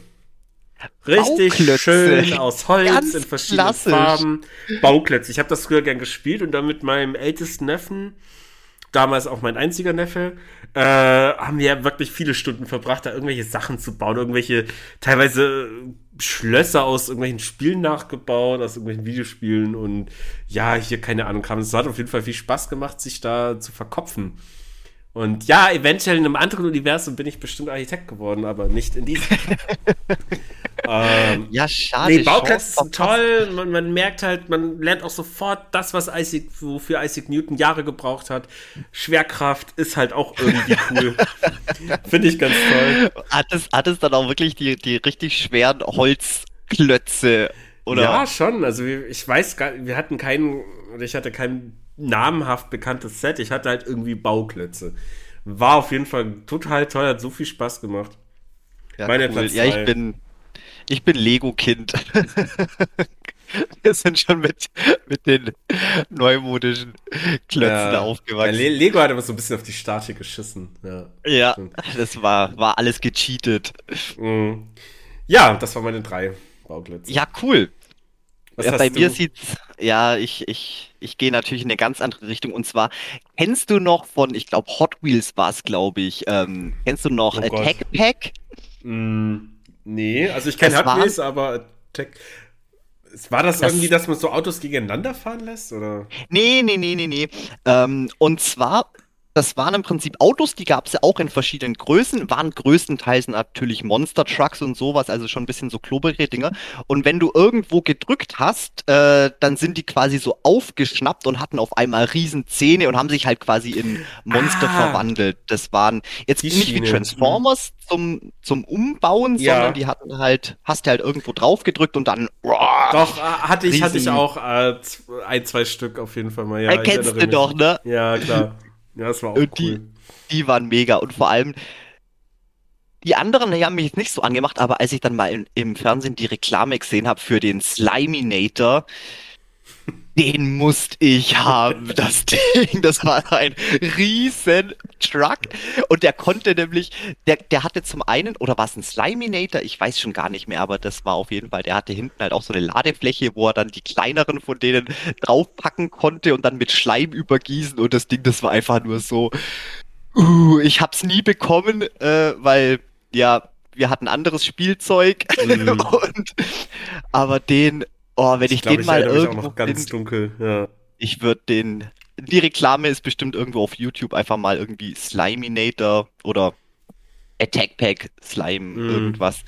Richtig schön aus Holz Ganz in verschiedenen klassisch. Farben. Bauklötze. Ich habe das früher gern gespielt und dann mit meinem ältesten Neffen, damals auch mein einziger Neffe, äh, haben wir wirklich viele Stunden verbracht, da irgendwelche Sachen zu bauen, irgendwelche teilweise Schlösser aus irgendwelchen Spielen nachgebaut, aus irgendwelchen Videospielen und ja, hier keine Ahnung kam. Es hat auf jeden Fall viel Spaß gemacht, sich da zu verkopfen. Und ja, eventuell in einem anderen Universum bin ich bestimmt Architekt geworden, aber nicht in diesem. ähm, ja, schade. Nee, Bauplätze sind toll. Man, man, merkt halt, man lernt auch sofort das, was Isaac, wofür Isaac Newton Jahre gebraucht hat. Schwerkraft ist halt auch irgendwie cool. Finde ich ganz toll. Hat es, hat es dann auch wirklich die, die richtig schweren Holzklötze? Oder? Ja, schon. Also ich weiß gar wir hatten keinen, oder ich hatte keinen namhaft bekanntes Set. Ich hatte halt irgendwie Bauklötze. War auf jeden Fall total toll, hat so viel Spaß gemacht. Ja, Meine cool. ja ich bin, ich bin Lego-Kind. Wir sind schon mit, mit den neumodischen Klötzen ja. aufgewachsen. Ja, Lego hat immer so ein bisschen auf die Statik geschissen. Ja, ja das war, war alles gecheatet. Mhm. Ja, das waren meine drei Bauklötze. Ja, cool. Ja, bei du? mir sieht's, ja, ich, ich, ich gehe natürlich in eine ganz andere Richtung. Und zwar, kennst du noch von, ich glaube, Hot Wheels war es, glaube ich, ähm, kennst du noch oh Attack Pack? Mm, nee, also ich kenne Hot Wheels, aber Attack. War das, das, irgendwie, dass man so Autos gegeneinander fahren lässt? Oder? Nee, nee, nee, nee, nee. Ähm, und zwar das waren im Prinzip Autos, die gab es ja auch in verschiedenen Größen, waren größtenteils natürlich Monster Trucks und sowas, also schon ein bisschen so klobrige Dinger. Und wenn du irgendwo gedrückt hast, äh, dann sind die quasi so aufgeschnappt und hatten auf einmal riesen Zähne und haben sich halt quasi in Monster ah, verwandelt. Das waren jetzt nicht Schiene. wie Transformers zum, zum Umbauen, ja. sondern die hatten halt, hast du halt irgendwo drauf gedrückt und dann. Boah, doch, äh, hatte ich, hatte ich auch äh, ein, zwei Stück auf jeden Fall mal. Ja, kennst du doch, ne? Ja, klar. Ja, das war auch und cool. Die, die waren mega. Und vor allem, die anderen die haben mich jetzt nicht so angemacht, aber als ich dann mal in, im Fernsehen die Reklame gesehen habe für den Sliminator, den musste ich haben, das Ding. Das war ein riesen Truck. Und der konnte nämlich, der, der hatte zum einen, oder war es ein Sliminator? Ich weiß schon gar nicht mehr, aber das war auf jeden Fall, der hatte hinten halt auch so eine Ladefläche, wo er dann die kleineren von denen draufpacken konnte und dann mit Schleim übergießen. Und das Ding, das war einfach nur so, uh, ich hab's nie bekommen, äh, weil, ja, wir hatten anderes Spielzeug. Mhm. und, aber den, Oh, wenn ich, ich glaub, den ich mal irgendwo. Auch noch ganz dunkel, ja. Ich würde den. Die Reklame ist bestimmt irgendwo auf YouTube einfach mal irgendwie Sliminator oder Attack Pack Slime mm. irgendwas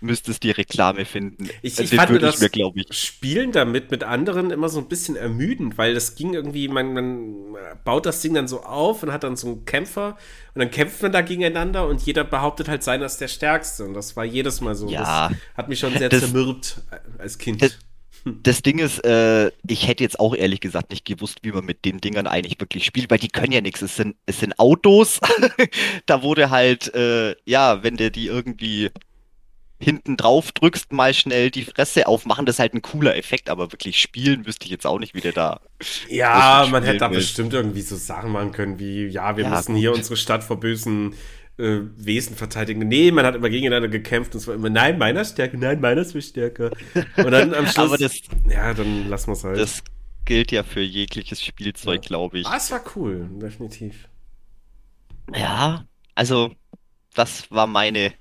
müsstest die Reklame finden. Ich, ich fand das mir, ich. Spielen damit mit anderen immer so ein bisschen ermüdend, weil das ging irgendwie, man, man baut das Ding dann so auf und hat dann so einen Kämpfer und dann kämpft man da gegeneinander und jeder behauptet halt seiner ist der Stärkste und das war jedes Mal so. Ja, das hat mich schon sehr das, zermürbt als Kind. Das, das Ding ist, äh, ich hätte jetzt auch ehrlich gesagt nicht gewusst, wie man mit den Dingern eigentlich wirklich spielt, weil die können ja nichts. Es sind, es sind Autos. da wurde halt, äh, ja, wenn der die irgendwie hinten drauf drückst, mal schnell die Fresse aufmachen, das ist halt ein cooler Effekt, aber wirklich spielen wüsste ich jetzt auch nicht, wie der da. Ja, man hätte da bestimmt irgendwie so Sachen machen können, wie, ja, wir ja, müssen gut. hier unsere Stadt vor bösen äh, Wesen verteidigen. Nee, man hat immer gegeneinander gekämpft und es war immer, nein, meiner ist stärker, nein, meiner ist viel stärker. Und dann am Schluss, das, ja, dann lassen wir es halt. Das gilt ja für jegliches Spielzeug, ja. glaube ich. Ah, es war cool, definitiv. Ja, also, das war meine,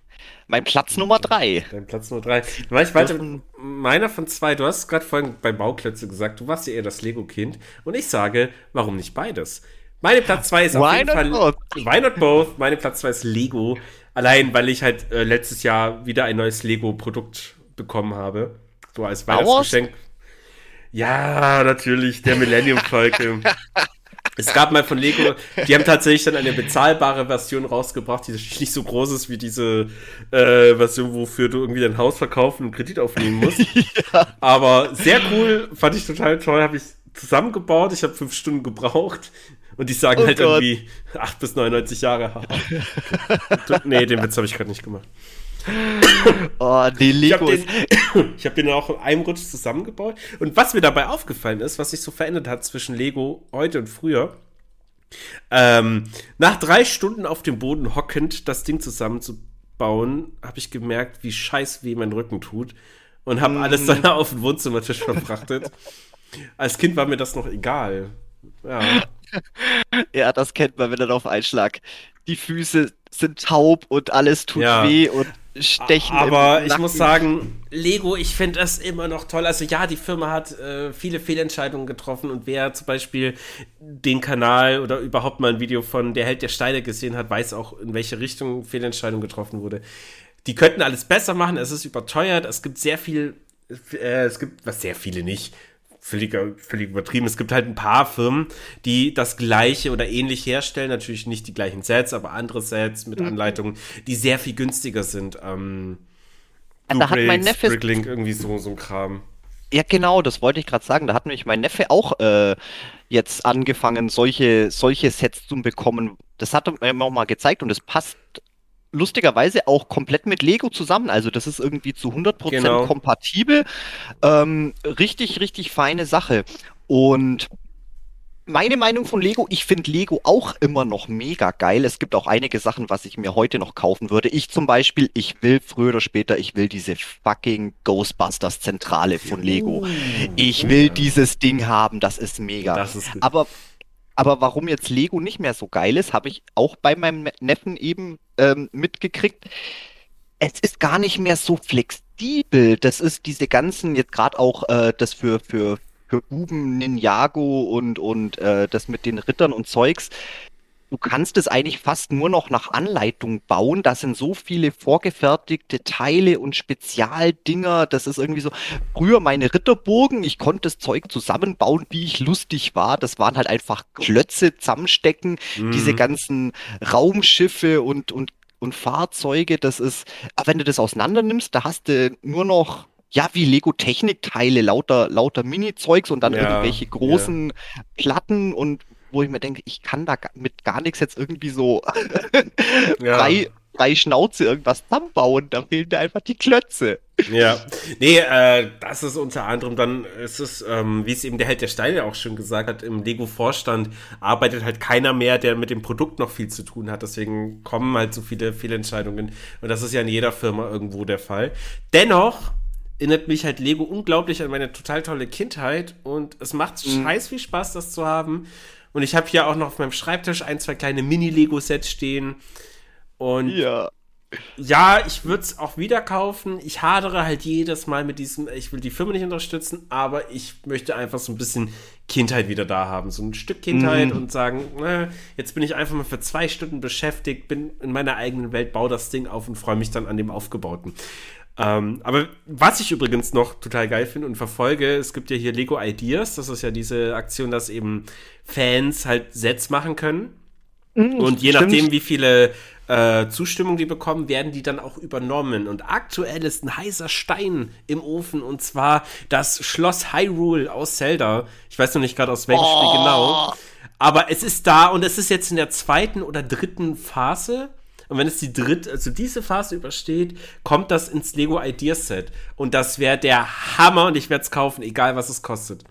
mein Platz Nummer drei. Dein Platz Nummer drei. War ich weiter, meiner von zwei, du hast gerade vorhin bei Bauklötze gesagt, du warst ja eher das Lego-Kind. Und ich sage, warum nicht beides? Meine Platz 2 ist auf Why jeden Fall. Both? Why not both? Meine Platz 2 ist Lego. Allein, weil ich halt äh, letztes Jahr wieder ein neues Lego-Produkt bekommen habe. So als Weihnachtsgeschenk. Ja, natürlich, der Millennium Falcon. Es gab mal von Lego, die haben tatsächlich dann eine bezahlbare Version rausgebracht, die nicht so groß ist wie diese äh, Version, wofür du irgendwie dein Haus verkaufen und Kredit aufnehmen musst. ja. Aber sehr cool, fand ich total toll, habe ich zusammengebaut. Ich habe fünf Stunden gebraucht. Und die sagen oh halt Gott. irgendwie 8 bis 99 Jahre. nee, den Witz habe ich gerade nicht gemacht. Oh, die Lego. Ich habe den, hab den auch in einem Rutsch zusammengebaut. Und was mir dabei aufgefallen ist, was sich so verändert hat zwischen Lego heute und früher, ähm, nach drei Stunden auf dem Boden hockend das Ding zusammenzubauen, habe ich gemerkt, wie scheiß weh mein Rücken tut. Und habe mm. alles dann auf den Wohnzimmertisch verfrachtet. Als Kind war mir das noch egal. Ja. Ja, das kennt man, wenn dann auf Einschlag die Füße sind taub und alles tut ja. weh und stechen. Aber ich muss sagen, Lego, ich finde das immer noch toll. Also ja, die Firma hat äh, viele Fehlentscheidungen getroffen und wer zum Beispiel den Kanal oder überhaupt mal ein Video von Der Held der Steine gesehen hat, weiß auch, in welche Richtung Fehlentscheidung getroffen wurde. Die könnten alles besser machen, es ist überteuert, es gibt sehr viel, äh, es gibt, was sehr viele nicht, völlig, völlig übertrieben. Es gibt halt ein paar Firmen, die das gleiche oder ähnlich herstellen. Natürlich nicht die gleichen Sets, aber andere Sets mit mhm. Anleitungen, die sehr viel günstiger sind. Ähm, da hat mein Neffe Bricklink, irgendwie so, so ein Kram. Ja, genau, das wollte ich gerade sagen. Da hat nämlich mein Neffe auch äh, jetzt angefangen, solche, solche Sets zu bekommen. Das hat er mir auch mal gezeigt und es passt lustigerweise auch komplett mit Lego zusammen. Also das ist irgendwie zu 100% genau. kompatibel. Ähm, richtig, richtig feine Sache. Und meine Meinung von Lego, ich finde Lego auch immer noch mega geil. Es gibt auch einige Sachen, was ich mir heute noch kaufen würde. Ich zum Beispiel, ich will früher oder später, ich will diese fucking Ghostbusters Zentrale von Lego. Ich will dieses Ding haben, das ist mega. Das ist Aber aber warum jetzt Lego nicht mehr so geil ist, habe ich auch bei meinem Neffen eben ähm, mitgekriegt. Es ist gar nicht mehr so flexibel. Das ist diese ganzen, jetzt gerade auch äh, das für, für, für Buben Ninjago und, und äh, das mit den Rittern und Zeugs du kannst es eigentlich fast nur noch nach Anleitung bauen. Da sind so viele vorgefertigte Teile und Spezialdinger. Das ist irgendwie so. Früher meine Ritterburgen, ich konnte das Zeug zusammenbauen, wie ich lustig war. Das waren halt einfach Klötze zusammenstecken. Mhm. Diese ganzen Raumschiffe und, und, und Fahrzeuge. Das ist, aber wenn du das auseinander nimmst, da hast du nur noch ja, wie Lego-Technikteile, lauter, lauter Mini-Zeugs und dann ja, irgendwelche großen ja. Platten und wo ich mir denke, ich kann da mit gar nichts jetzt irgendwie so ja. frei, frei Schnauze irgendwas zusammenbauen. Da fehlen mir einfach die Klötze. Ja, nee, äh, das ist unter anderem dann, ist es, ähm, wie es eben der Held der Steine auch schon gesagt hat, im Lego-Vorstand arbeitet halt keiner mehr, der mit dem Produkt noch viel zu tun hat. Deswegen kommen halt so viele Fehlentscheidungen. Und das ist ja in jeder Firma irgendwo der Fall. Dennoch erinnert mich halt Lego unglaublich an meine total tolle Kindheit und es macht mhm. scheiß viel Spaß, das zu haben. Und ich habe hier auch noch auf meinem Schreibtisch ein, zwei kleine Mini-Lego-Sets stehen. Und ja, ja ich würde es auch wieder kaufen. Ich hadere halt jedes Mal mit diesem, ich will die Firma nicht unterstützen, aber ich möchte einfach so ein bisschen Kindheit wieder da haben. So ein Stück Kindheit mhm. und sagen, na, jetzt bin ich einfach mal für zwei Stunden beschäftigt, bin in meiner eigenen Welt, baue das Ding auf und freue mich dann an dem Aufgebauten. Ähm, aber was ich übrigens noch total geil finde und verfolge, es gibt ja hier Lego Ideas, das ist ja diese Aktion, dass eben Fans halt Sets machen können. Mhm, und je stimmt. nachdem, wie viele äh, Zustimmung die bekommen, werden die dann auch übernommen. Und aktuell ist ein heißer Stein im Ofen und zwar das Schloss Hyrule aus Zelda. Ich weiß noch nicht gerade aus welchem oh. Spiel genau. Aber es ist da und es ist jetzt in der zweiten oder dritten Phase. Und wenn es die dritte, also diese Phase übersteht, kommt das ins Lego Ideas Set. Und das wäre der Hammer und ich werde es kaufen, egal was es kostet.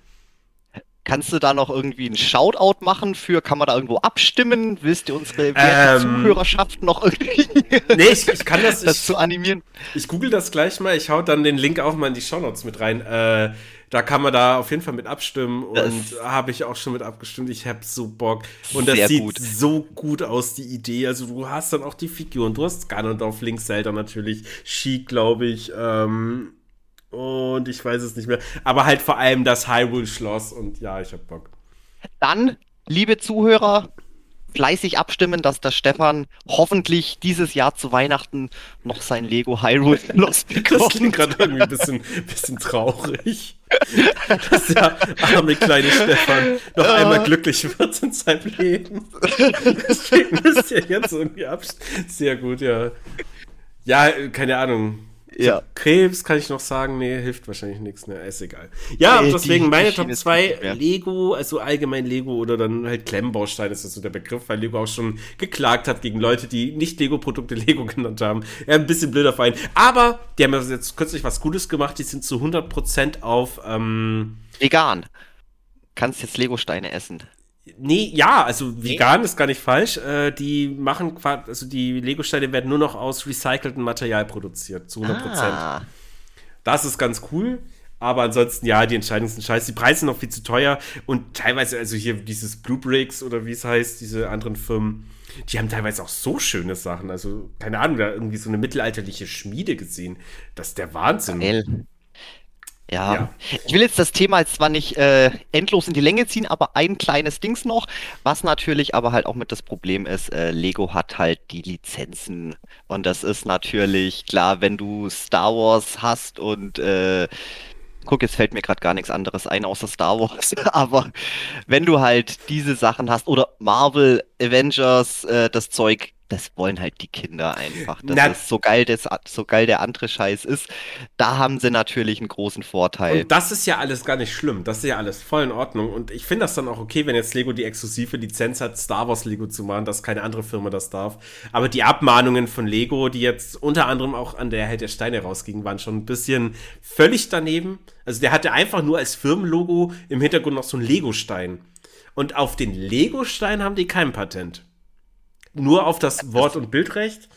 Kannst du da noch irgendwie einen Shoutout machen für, kann man da irgendwo abstimmen? Willst du unsere ähm, Zuhörerschaft noch irgendwie nee, ich, ich kann das, das ich, animieren? Ich google das gleich mal, ich hau dann den Link auch mal in die Shownotes mit rein. Äh, da kann man da auf jeden Fall mit abstimmen und habe ich auch schon mit abgestimmt. Ich habe so Bock. Und das sieht gut. so gut aus, die Idee. Also du hast dann auch die Figuren. Du hast Ganondorf, Link, Zelda natürlich, Chic, glaube ich. Ähm, und ich weiß es nicht mehr. Aber halt vor allem das Hyrule-Schloss und ja, ich hab Bock. Dann, liebe Zuhörer, fleißig abstimmen, dass der Stefan hoffentlich dieses Jahr zu Weihnachten noch sein Lego Hyrule Lost bekommt. Das klingt gerade irgendwie ein bisschen, bisschen traurig. dass der arme kleine Stefan noch ja. einmal glücklich wird in seinem Leben. Deswegen müsst ihr jetzt irgendwie abstimmen. Sehr gut, ja. Ja, keine Ahnung. Ja. Krebs kann ich noch sagen, nee, hilft wahrscheinlich nichts, ne, ist egal. Ja, nee, deswegen die, meine die Top 2 Lego, also allgemein Lego oder dann halt Klemmbaustein ist das so der Begriff, weil Lego auch schon geklagt hat gegen Leute, die nicht Lego-Produkte Lego genannt haben. Ja, ein bisschen blöder Verein. Aber die haben jetzt kürzlich was Gutes gemacht, die sind zu 100% auf, ähm, Vegan. Kannst jetzt Lego-Steine essen. Nee, ja, also vegan nee. ist gar nicht falsch. Äh, die machen, also die Lego-Steine werden nur noch aus recyceltem Material produziert, zu 100 Prozent. Ah. Das ist ganz cool. Aber ansonsten, ja, die Entscheidungen sind scheiße. Die Preise sind noch viel zu teuer. Und teilweise, also hier dieses Blue Bricks oder wie es heißt, diese anderen Firmen, die haben teilweise auch so schöne Sachen. Also, keine Ahnung, da irgendwie so eine mittelalterliche Schmiede gesehen. Das ist der Wahnsinn. Geil. Ja. ja. ich will jetzt das Thema jetzt zwar nicht äh, endlos in die Länge ziehen, aber ein kleines Dings noch, was natürlich aber halt auch mit das Problem ist, äh, Lego hat halt die Lizenzen und das ist natürlich klar, wenn du Star Wars hast und äh, guck, jetzt fällt mir gerade gar nichts anderes ein außer Star Wars, aber wenn du halt diese Sachen hast oder Marvel, Avengers, äh, das Zeug, das wollen halt die Kinder einfach. Das Na, ist so geil, das, so geil der andere Scheiß ist. Da haben sie natürlich einen großen Vorteil. Und das ist ja alles gar nicht schlimm. Das ist ja alles voll in Ordnung. Und ich finde das dann auch okay, wenn jetzt Lego die exklusive Lizenz hat, Star Wars Lego zu machen, dass keine andere Firma das darf. Aber die Abmahnungen von Lego, die jetzt unter anderem auch an der Held der Steine rausgingen, waren schon ein bisschen völlig daneben. Also der hatte einfach nur als Firmenlogo im Hintergrund noch so einen Lego-Stein. Und auf den Lego-Stein haben die kein Patent nur auf das Wort- und Bildrecht.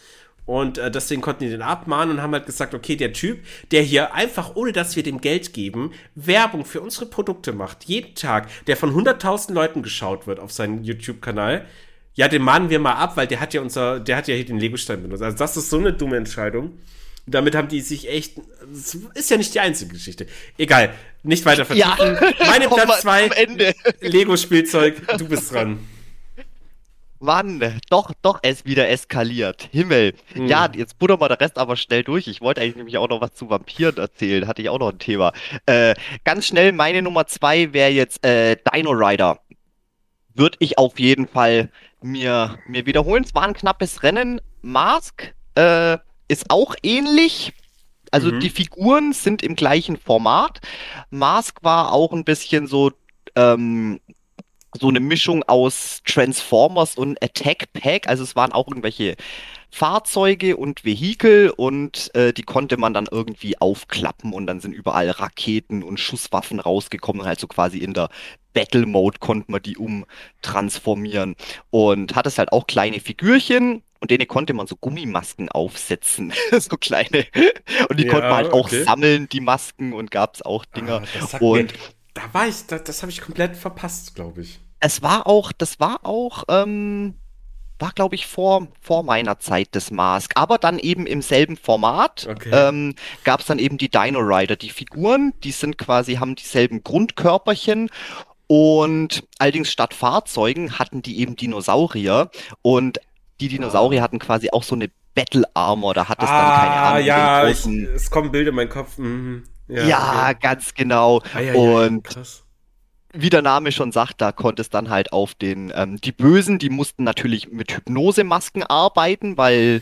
Und äh, deswegen konnten die den abmahnen und haben halt gesagt, okay, der Typ, der hier einfach, ohne dass wir dem Geld geben, Werbung für unsere Produkte macht, jeden Tag, der von 100.000 Leuten geschaut wird auf seinem YouTube-Kanal, ja, den mahnen wir mal ab, weil der hat ja unser, der hat ja hier den Legostein benutzt. Also das ist so eine dumme Entscheidung. Und damit haben die sich echt, das ist ja nicht die einzige Geschichte. Egal, nicht weiter vertiefen. Ja. Meine Platz 2, Lego-Spielzeug, du bist dran. Mann, doch, doch, es wieder eskaliert. Himmel. Hm. Ja, jetzt butter mal der Rest aber schnell durch. Ich wollte eigentlich nämlich auch noch was zu Vampiren erzählen. Hatte ich auch noch ein Thema. Äh, ganz schnell, meine Nummer zwei wäre jetzt äh, Dino Rider. Würde ich auf jeden Fall mir, mir wiederholen. Es war ein knappes Rennen. Mask äh, ist auch ähnlich. Also mhm. die Figuren sind im gleichen Format. Mask war auch ein bisschen so ähm, so eine Mischung aus Transformers und Attack Pack. Also es waren auch irgendwelche Fahrzeuge und Vehikel und äh, die konnte man dann irgendwie aufklappen und dann sind überall Raketen und Schusswaffen rausgekommen halt so quasi in der Battle Mode konnte man die umtransformieren und hat es halt auch kleine Figürchen und denen konnte man so Gummimasken aufsetzen, so kleine und die ja, konnte man halt auch okay. sammeln, die Masken und gab es auch Dinger ah, und da war ich, das, das habe ich komplett verpasst, glaube ich. Es war auch, das war auch, ähm, war glaube ich vor, vor meiner Zeit des Mask, aber dann eben im selben Format okay. ähm, gab es dann eben die Dino Rider. Die Figuren, die sind quasi, haben dieselben Grundkörperchen und allerdings statt Fahrzeugen hatten die eben Dinosaurier und die Dinosaurier ah. hatten quasi auch so eine Battle Armor, da hat es ah, dann keine Ahnung. Ja, ich, es kommen Bilder in meinen Kopf. Mhm. Ja, ja okay. ganz genau. Ah, ja, und krass. wie der Name schon sagt, da konnte es dann halt auf den, ähm, die Bösen, die mussten natürlich mit Hypnosemasken arbeiten, weil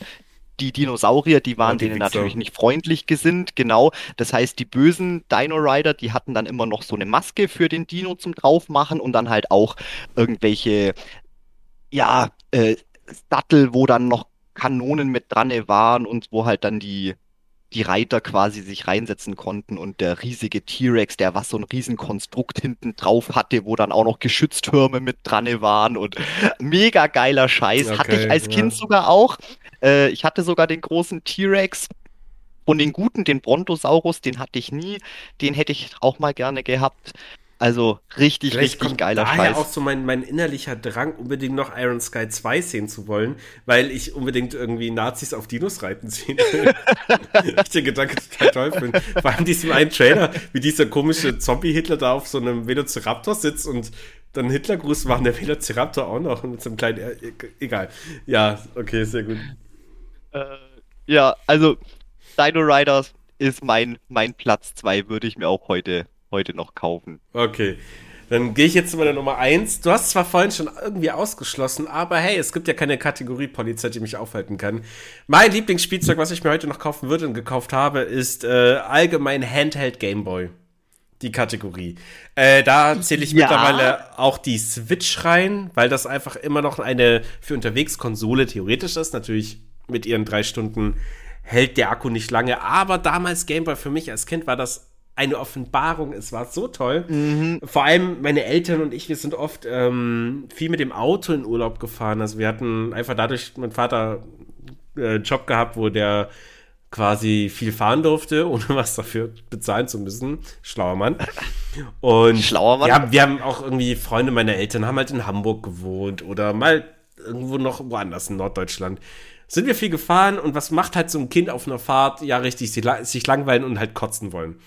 die Dinosaurier, die waren ja, die denen Wichser. natürlich nicht freundlich gesinnt, genau. Das heißt, die bösen Dino Rider, die hatten dann immer noch so eine Maske für den Dino zum draufmachen und dann halt auch irgendwelche, ja, äh, Sattel, wo dann noch Kanonen mit dran waren und wo halt dann die die Reiter quasi sich reinsetzen konnten und der riesige T-Rex, der was so ein Riesenkonstrukt hinten drauf hatte, wo dann auch noch Geschütztürme mit dran waren und mega geiler Scheiß. Okay, hatte ich als ja. Kind sogar auch. Äh, ich hatte sogar den großen T-Rex. Und den guten, den Brontosaurus, den hatte ich nie. Den hätte ich auch mal gerne gehabt. Also richtig, Vielleicht richtig kommt geiler daher Scheiß. auch so mein, mein innerlicher Drang, unbedingt noch Iron Sky 2 sehen zu wollen, weil ich unbedingt irgendwie Nazis auf Dinos reiten sehen will. ich den Gedanke total toll finde. Vor allem diesem einen Trailer, wie dieser komische Zombie-Hitler da auf so einem Velociraptor sitzt und dann Hitlergruß machen, der Velociraptor auch noch mit so einem kleinen. E egal. Ja, okay, sehr gut. Äh, ja, also Dino Riders ist mein, mein Platz 2, würde ich mir auch heute, heute noch kaufen. Okay. Dann gehe ich jetzt zu meiner Nummer 1. Du hast zwar vorhin schon irgendwie ausgeschlossen, aber hey, es gibt ja keine Kategorie Polizei, die mich aufhalten kann. Mein Lieblingsspielzeug, was ich mir heute noch kaufen würde und gekauft habe, ist äh, allgemein Handheld Gameboy die Kategorie. Äh, da zähle ich ja. mittlerweile auch die Switch rein, weil das einfach immer noch eine für unterwegs Konsole theoretisch ist. Natürlich mit ihren drei Stunden hält der Akku nicht lange, aber damals Gameboy für mich als Kind war das eine Offenbarung. Es war so toll. Mhm. Vor allem meine Eltern und ich, wir sind oft ähm, viel mit dem Auto in Urlaub gefahren. Also wir hatten einfach dadurch, mein Vater äh, Job gehabt, wo der quasi viel fahren durfte, ohne was dafür bezahlen zu müssen. Schlauer Mann. Und Schlauer Mann. Ja, wir haben auch irgendwie Freunde meiner Eltern haben halt in Hamburg gewohnt oder mal irgendwo noch woanders in Norddeutschland. Sind wir viel gefahren und was macht halt so ein Kind auf einer Fahrt? Ja, richtig, sich langweilen und halt kotzen wollen.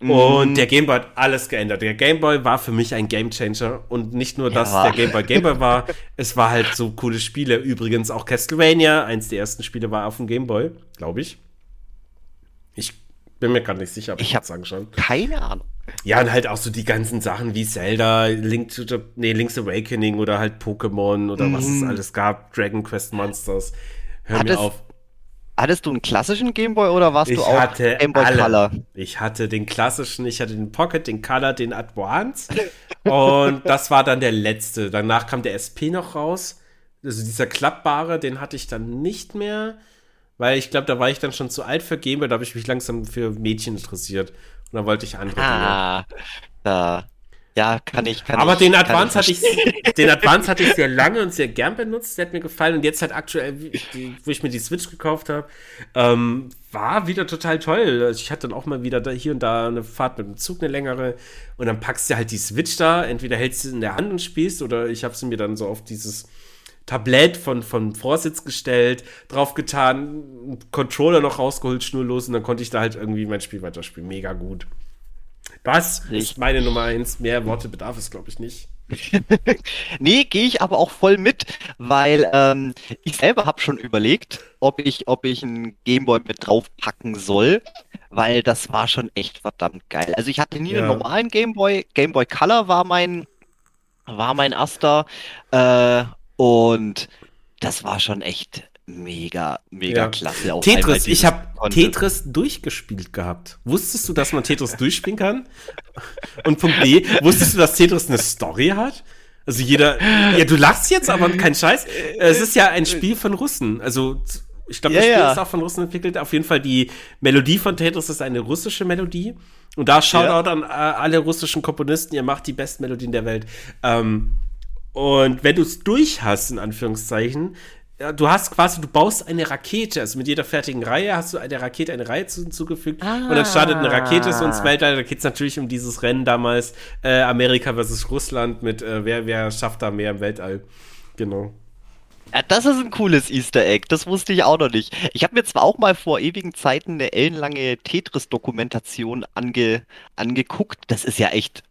Und mhm. der Gameboy hat alles geändert. Der Gameboy war für mich ein Gamechanger und nicht nur, dass ja. der Gameboy Gameboy war, es war halt so coole Spiele. Übrigens auch Castlevania, eins der ersten Spiele war auf dem Gameboy, glaube ich. Ich bin mir gerade nicht sicher, aber ich habe sagen schon. Keine Ahnung. Ja, und halt auch so die ganzen Sachen wie Zelda, Link to the, nee, Link's Awakening oder halt Pokémon oder mhm. was es mhm. alles gab, Dragon Quest Monsters. Hör Hat mir auf. Hattest du einen klassischen Gameboy oder warst ich du auch Gameboy alle. Color? Ich hatte den klassischen, ich hatte den Pocket, den Color, den Advance und das war dann der letzte. Danach kam der SP noch raus. Also dieser klappbare, den hatte ich dann nicht mehr, weil ich glaube, da war ich dann schon zu alt für Gameboy, da habe ich mich langsam für Mädchen interessiert und dann wollte ich andere ah, Dinge. Da. Ja, kann ich. Kann Aber ich, den Advance hatte ich, den Advance hatte ich sehr lange und sehr gern benutzt. Der hat mir gefallen und jetzt halt aktuell, wo ich mir die Switch gekauft habe, ähm, war wieder total toll. Also ich hatte dann auch mal wieder da, hier und da eine Fahrt mit dem Zug, eine längere. Und dann packst du halt die Switch da. Entweder hältst du sie in der Hand und spielst oder ich habe sie mir dann so auf dieses Tablett von, von Vorsitz gestellt, draufgetan, Controller noch rausgeholt, schnurlos und dann konnte ich da halt irgendwie mein Spiel weiterspielen. Mega gut. Das nicht. ist meine Nummer eins. Mehr Worte bedarf es, glaube ich, nicht. nee, gehe ich aber auch voll mit, weil ähm, ich selber habe schon überlegt, ob ich, ob ich einen Gameboy mit draufpacken soll, weil das war schon echt verdammt geil. Also ich hatte nie ja. einen normalen Gameboy. Gameboy Color war mein, war mein erster äh, und das war schon echt mega, mega ja. klasse. Auch Tetris, ich habe Tetris durchgespielt gehabt. Wusstest du, dass man Tetris durchspielen kann? Und Punkt B, wusstest du, dass Tetris eine Story hat? Also jeder, ja, du lachst jetzt, aber kein Scheiß. Es ist ja ein Spiel von Russen. Also ich glaube, das ja, Spiel ja. ist auch von Russen entwickelt. Auf jeden Fall die Melodie von Tetris ist eine russische Melodie. Und da schaut ja. an äh, alle russischen Komponisten, ihr macht die besten Melodien der Welt. Ähm, und wenn du es durch hast, in Anführungszeichen, ja, du hast quasi, du baust eine Rakete, also mit jeder fertigen Reihe hast du der Rakete eine Reihe hinzugefügt ah. und dann startet eine Rakete so ins Weltall. Da geht es natürlich um dieses Rennen damals, äh, Amerika versus Russland mit äh, wer, wer schafft da mehr im Weltall. Genau. Ja, das ist ein cooles Easter Egg, das wusste ich auch noch nicht. Ich habe mir zwar auch mal vor ewigen Zeiten eine ellenlange Tetris-Dokumentation ange angeguckt, das ist ja echt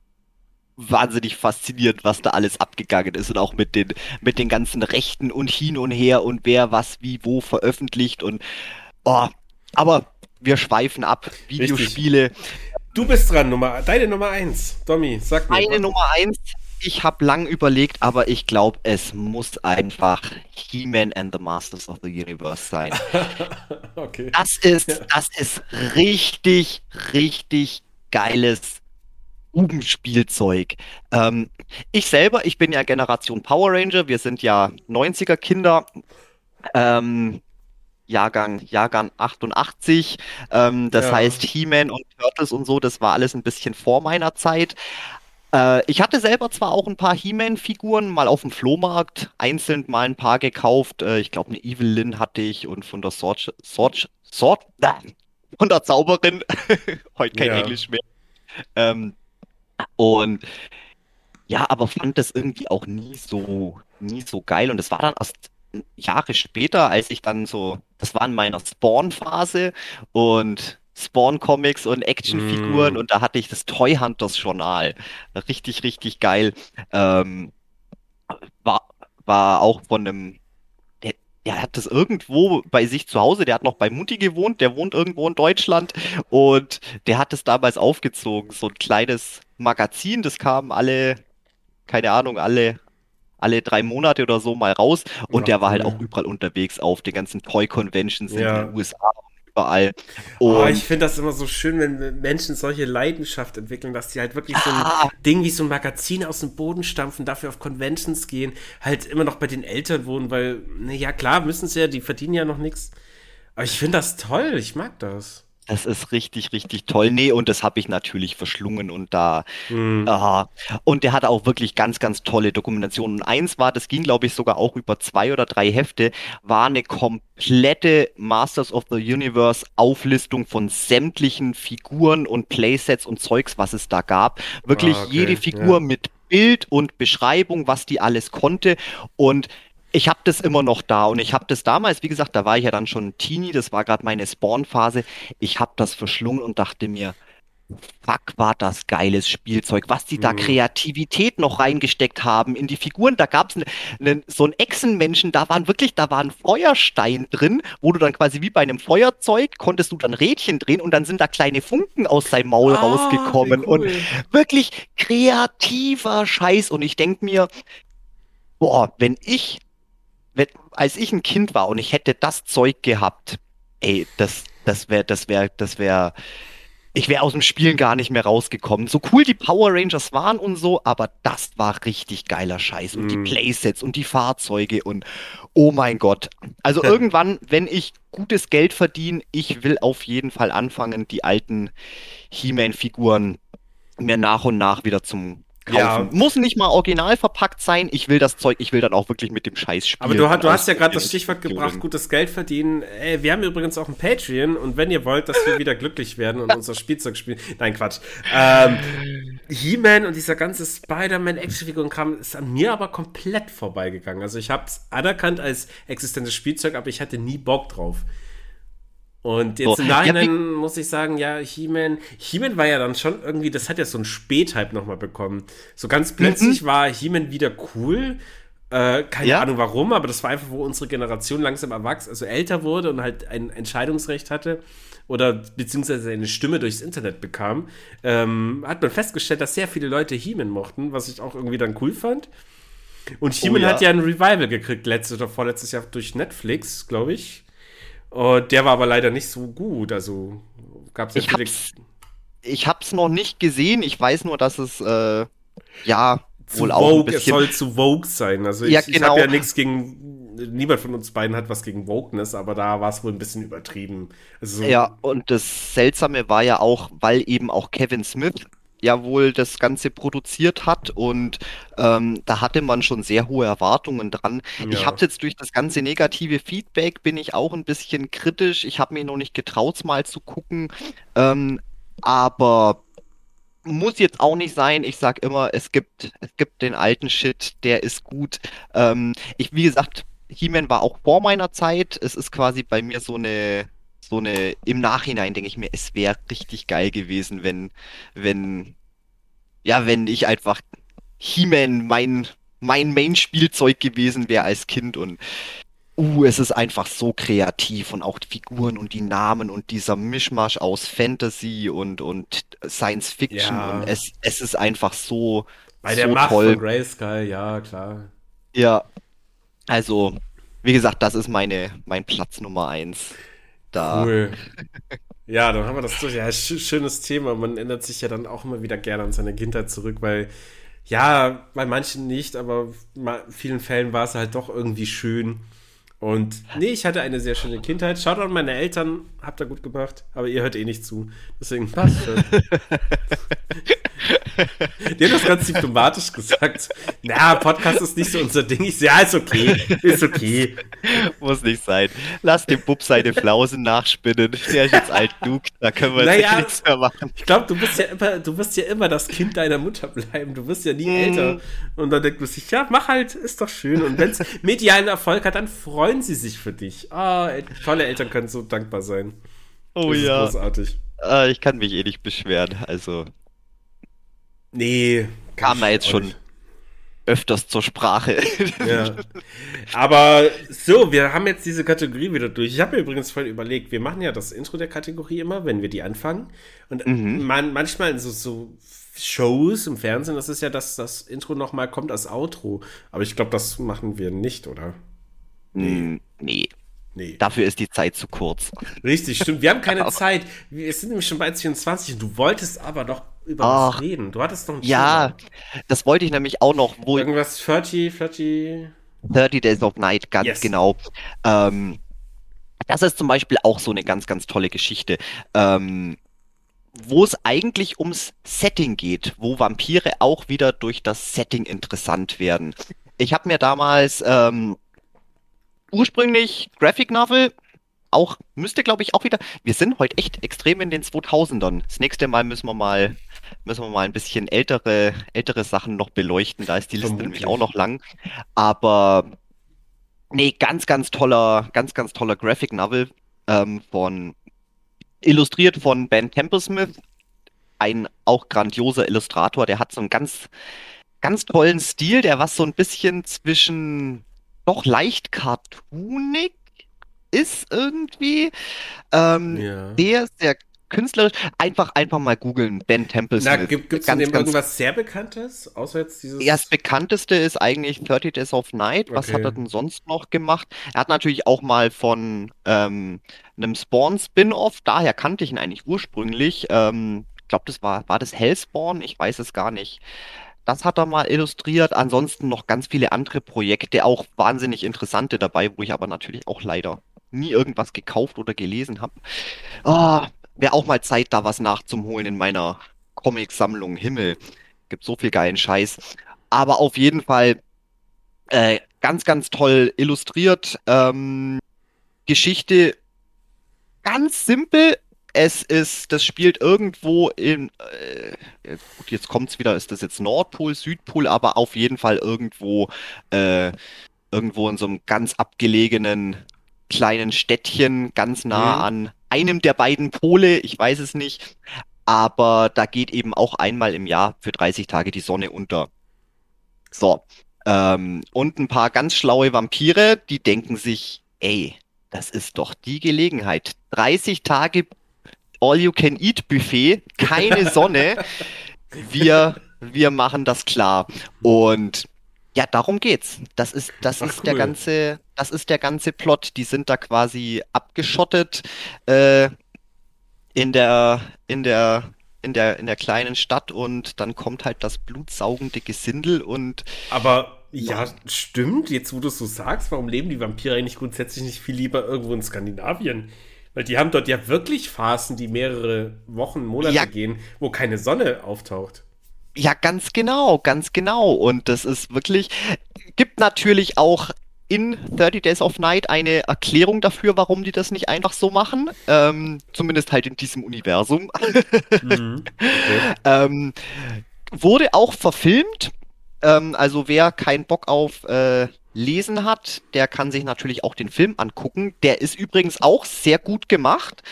wahnsinnig faszinierend, was da alles abgegangen ist und auch mit den, mit den ganzen Rechten und hin und her und wer was wie wo veröffentlicht und oh, aber wir schweifen ab. Videospiele. Richtig. Du bist dran, Nummer, deine Nummer eins. Domi, sag mir. Meine Nummer eins. Ich habe lang überlegt, aber ich glaube, es muss einfach He-Man and the Masters of the Universe sein. okay. Das ist, das ist richtig, richtig geiles Bubenspielzeug. Ähm, ich selber, ich bin ja Generation Power Ranger, wir sind ja 90er Kinder. Ähm, Jahrgang, Jahrgang 88. Ähm, das ja. heißt, He-Man und Turtles und so, das war alles ein bisschen vor meiner Zeit. Äh, ich hatte selber zwar auch ein paar He-Man-Figuren mal auf dem Flohmarkt, einzeln mal ein paar gekauft. Äh, ich glaube, eine Evelyn hatte ich und von der Sword, Sword, Sword, äh, von der Zauberin, heute kein ja. Englisch mehr. Ähm, und ja, aber fand das irgendwie auch nie so, nie so geil. Und es war dann erst Jahre später, als ich dann so, das war in meiner Spawn-Phase und Spawn-Comics und Actionfiguren mm. und da hatte ich das Toy Hunters Journal. Richtig, richtig geil. Ähm, war, war auch von einem der hat das irgendwo bei sich zu Hause, der hat noch bei Mutti gewohnt, der wohnt irgendwo in Deutschland und der hat es damals aufgezogen, so ein kleines Magazin, das kam alle, keine Ahnung, alle alle drei Monate oder so mal raus und ja, der war halt auch überall unterwegs auf den ganzen Toy Conventions ja. in den USA überall. Oh, ich finde das immer so schön, wenn Menschen solche Leidenschaft entwickeln, dass die halt wirklich so ein ah. Ding wie so ein Magazin aus dem Boden stampfen, dafür auf Conventions gehen, halt immer noch bei den Eltern wohnen, weil, na ja, klar, müssen sie ja, die verdienen ja noch nichts. Aber ich finde das toll, ich mag das. Das ist richtig, richtig toll. Nee, und das habe ich natürlich verschlungen und da. Mhm. Aha. Und der hatte auch wirklich ganz, ganz tolle Dokumentationen. Und eins war, das ging, glaube ich, sogar auch über zwei oder drei Hefte, war eine komplette Masters of the Universe Auflistung von sämtlichen Figuren und Playsets und Zeugs, was es da gab. Wirklich ah, okay. jede Figur ja. mit Bild und Beschreibung, was die alles konnte. Und ich habe das immer noch da und ich habe das damals, wie gesagt, da war ich ja dann schon Teenie, das war gerade meine Spawn-Phase. Ich habe das verschlungen und dachte mir, fuck, war das geiles Spielzeug, was die da mhm. Kreativität noch reingesteckt haben in die Figuren. Da gab es ne, so einen Echsenmenschen, da waren wirklich, da war ein Feuerstein drin, wo du dann quasi wie bei einem Feuerzeug konntest du dann Rädchen drehen und dann sind da kleine Funken aus seinem Maul ah, rausgekommen. Cool. Und wirklich kreativer Scheiß. Und ich denke mir, boah, wenn ich als ich ein Kind war und ich hätte das Zeug gehabt, ey, das, das wäre, das wäre, das wäre, ich wäre aus dem Spielen gar nicht mehr rausgekommen. So cool die Power Rangers waren und so, aber das war richtig geiler Scheiß. Und mm. die mhm. Playsets und die Fahrzeuge und oh mein Gott. Also irgendwann, wenn ich gutes Geld verdiene, ich will auf jeden Fall anfangen, die alten He-Man-Figuren mir nach und nach wieder zum kaufen. Ja. Muss nicht mal original verpackt sein. Ich will das Zeug, ich will dann auch wirklich mit dem Scheiß spielen. Aber du, du hast ja gerade das Stichwort gebracht, gutes Geld verdienen. Ey, wir haben übrigens auch ein Patreon und wenn ihr wollt, dass wir wieder glücklich werden und unser Spielzeug spielen. Nein, Quatsch. Ähm, He-Man und dieser ganze Spider-Man Actionfiguren-Kram ist an mir aber komplett vorbeigegangen. Also ich habe es anerkannt als existentes Spielzeug, aber ich hatte nie Bock drauf. Und jetzt so. im Nachhinein ja, muss ich sagen, ja, He-Man, He-Man war ja dann schon irgendwie, das hat ja so einen Späthype nochmal bekommen. So ganz mhm. plötzlich mhm. war He-Man wieder cool. Äh, keine ja. Ahnung warum, aber das war einfach, wo unsere Generation langsam erwachsen, also älter wurde und halt ein Entscheidungsrecht hatte oder beziehungsweise eine Stimme durchs Internet bekam, ähm, hat man festgestellt, dass sehr viele Leute He-Man mochten, was ich auch irgendwie dann cool fand. Und He-Man oh, ja. hat ja ein Revival gekriegt, letztes oder vorletztes Jahr durch Netflix, glaube ich. Und der war aber leider nicht so gut. Also gab es ja viele. ich hab's noch nicht gesehen. Ich weiß nur, dass es äh, ja zu wohl Vogue, auch ein bisschen... es soll zu Vogue sein. Also ja, ich, genau. ich habe ja nichts gegen niemand von uns beiden hat was gegen Wokeness, aber da war es wohl ein bisschen übertrieben. Also so ja, und das Seltsame war ja auch, weil eben auch Kevin Smith ja wohl das Ganze produziert hat und ähm, da hatte man schon sehr hohe Erwartungen dran. Ja. Ich habe jetzt durch das ganze negative Feedback bin ich auch ein bisschen kritisch. Ich habe mir noch nicht getraut, mal zu gucken, ähm, aber muss jetzt auch nicht sein. Ich sag immer, es gibt, es gibt den alten Shit, der ist gut. Ähm, ich, wie gesagt, He-Man war auch vor meiner Zeit. Es ist quasi bei mir so eine so eine, im Nachhinein denke ich mir, es wäre richtig geil gewesen, wenn, wenn, ja, wenn ich einfach He-Man mein, mein Main-Spielzeug gewesen wäre als Kind und uh, es ist einfach so kreativ und auch die Figuren und die Namen und dieser Mischmasch aus Fantasy und, und Science Fiction ja. und es, es ist einfach so, Bei der so Macht toll. von Grayskull, ja, klar. Ja, also, wie gesagt, das ist meine, mein Platz Nummer eins da. Cool. Ja, dann haben wir das durch. Ja, schönes Thema. Man erinnert sich ja dann auch immer wieder gerne an seine Kindheit zurück, weil, ja, bei manchen nicht, aber in vielen Fällen war es halt doch irgendwie schön. Und nee, ich hatte eine sehr schöne Kindheit. Schaut an meine Eltern, habt ihr gut gemacht, aber ihr hört eh nicht zu. Deswegen passt schon. Die haben das ganz diplomatisch gesagt. Na, Podcast ist nicht so unser Ding. Ich ja, ist okay. Ist okay. Muss nicht sein. Lass dem Bub seine Flausen nachspinnen. Der ist jetzt alt genug. Da können wir naja, nichts mehr machen. Ich glaube, du bist ja immer, du wirst ja immer das Kind deiner Mutter bleiben. Du wirst ja nie mm. älter. Und dann denkt man sich, ja, mach halt, ist doch schön. Und wenn es medialen Erfolg hat, dann freuen sie sich für dich. Ah, oh, tolle Eltern können so dankbar sein. Oh das ja. großartig. Äh, ich kann mich eh nicht beschweren, also. Nee. Kam da jetzt schon öfters zur Sprache. Ja. Aber so, wir haben jetzt diese Kategorie wieder durch. Ich habe mir übrigens voll überlegt, wir machen ja das Intro der Kategorie immer, wenn wir die anfangen. Und mhm. man, manchmal in so, so Shows im Fernsehen, das ist ja, dass das Intro nochmal kommt als Outro. Aber ich glaube, das machen wir nicht, oder? Nee. Nee. Nee. Dafür ist die Zeit zu kurz. Richtig, stimmt. Wir haben keine Zeit. Wir sind nämlich schon bei 24 und du wolltest aber doch über Ach, was reden. Du hattest noch ein Ja, Thema. das wollte ich nämlich auch noch. Wo Irgendwas 30, 30. 30 Days of Night, ganz yes. genau. Ähm, das ist zum Beispiel auch so eine ganz, ganz tolle Geschichte. Ähm, wo es eigentlich ums Setting geht, wo Vampire auch wieder durch das Setting interessant werden. Ich habe mir damals ähm, ursprünglich Graphic Novel. Auch, müsste glaube ich auch wieder, wir sind heute echt extrem in den 2000ern. Das nächste Mal müssen wir mal, müssen wir mal ein bisschen ältere, ältere Sachen noch beleuchten. Da ist die Liste nämlich auch noch lang. Aber, nee, ganz, ganz toller, ganz, ganz toller Graphic Novel ähm, von, illustriert von Ben Templesmith. Ein auch grandioser Illustrator, der hat so einen ganz, ganz tollen Stil, der was so ein bisschen zwischen doch leicht cartoonig ist irgendwie. Ähm, ja. Sehr, sehr künstlerisch. Einfach, einfach mal googeln, Ben Temple Na, gibt es denn irgendwas sehr Bekanntes, außer jetzt dieses... Ja, das Bekannteste ist eigentlich 30 Days of Night. Was okay. hat er denn sonst noch gemacht? Er hat natürlich auch mal von ähm, einem Spawn-Spin-Off, daher kannte ich ihn eigentlich ursprünglich. Ähm, ich glaube, das war, war das Hellspawn? Ich weiß es gar nicht. Das hat er mal illustriert. Ansonsten noch ganz viele andere Projekte, auch wahnsinnig interessante dabei, wo ich aber natürlich auch leider nie irgendwas gekauft oder gelesen habe. Ah, Wäre auch mal Zeit, da was nachzuholen in meiner Comic-Sammlung. Himmel, gibt so viel geilen Scheiß. Aber auf jeden Fall äh, ganz, ganz toll illustriert. Ähm, Geschichte ganz simpel, es ist, das spielt irgendwo in, äh, gut, jetzt kommt's wieder, ist das jetzt Nordpol, Südpol, aber auf jeden Fall irgendwo, äh, irgendwo in so einem ganz abgelegenen kleinen Städtchen, ganz nah mhm. an einem der beiden Pole, ich weiß es nicht, aber da geht eben auch einmal im Jahr für 30 Tage die Sonne unter. So. Ähm, und ein paar ganz schlaue Vampire, die denken sich, ey, das ist doch die Gelegenheit. 30 Tage All-You-Can-Eat-Buffet, keine Sonne. wir, wir machen das klar. Und ja, darum geht's. Das ist, das Ach, ist cool. der ganze, das ist der ganze Plot. Die sind da quasi abgeschottet äh, in der, in der, in der, in der kleinen Stadt und dann kommt halt das blutsaugende Gesindel und. Aber ja, stimmt. Jetzt, wo du es so sagst, warum leben die Vampire eigentlich grundsätzlich nicht viel lieber irgendwo in Skandinavien? Weil die haben dort ja wirklich Phasen, die mehrere Wochen, Monate ja. gehen, wo keine Sonne auftaucht. Ja, ganz genau, ganz genau. Und das ist wirklich, gibt natürlich auch in 30 Days of Night eine Erklärung dafür, warum die das nicht einfach so machen. Ähm, zumindest halt in diesem Universum. Mhm. Okay. ähm, wurde auch verfilmt. Ähm, also wer keinen Bock auf äh, lesen hat, der kann sich natürlich auch den Film angucken. Der ist übrigens auch sehr gut gemacht.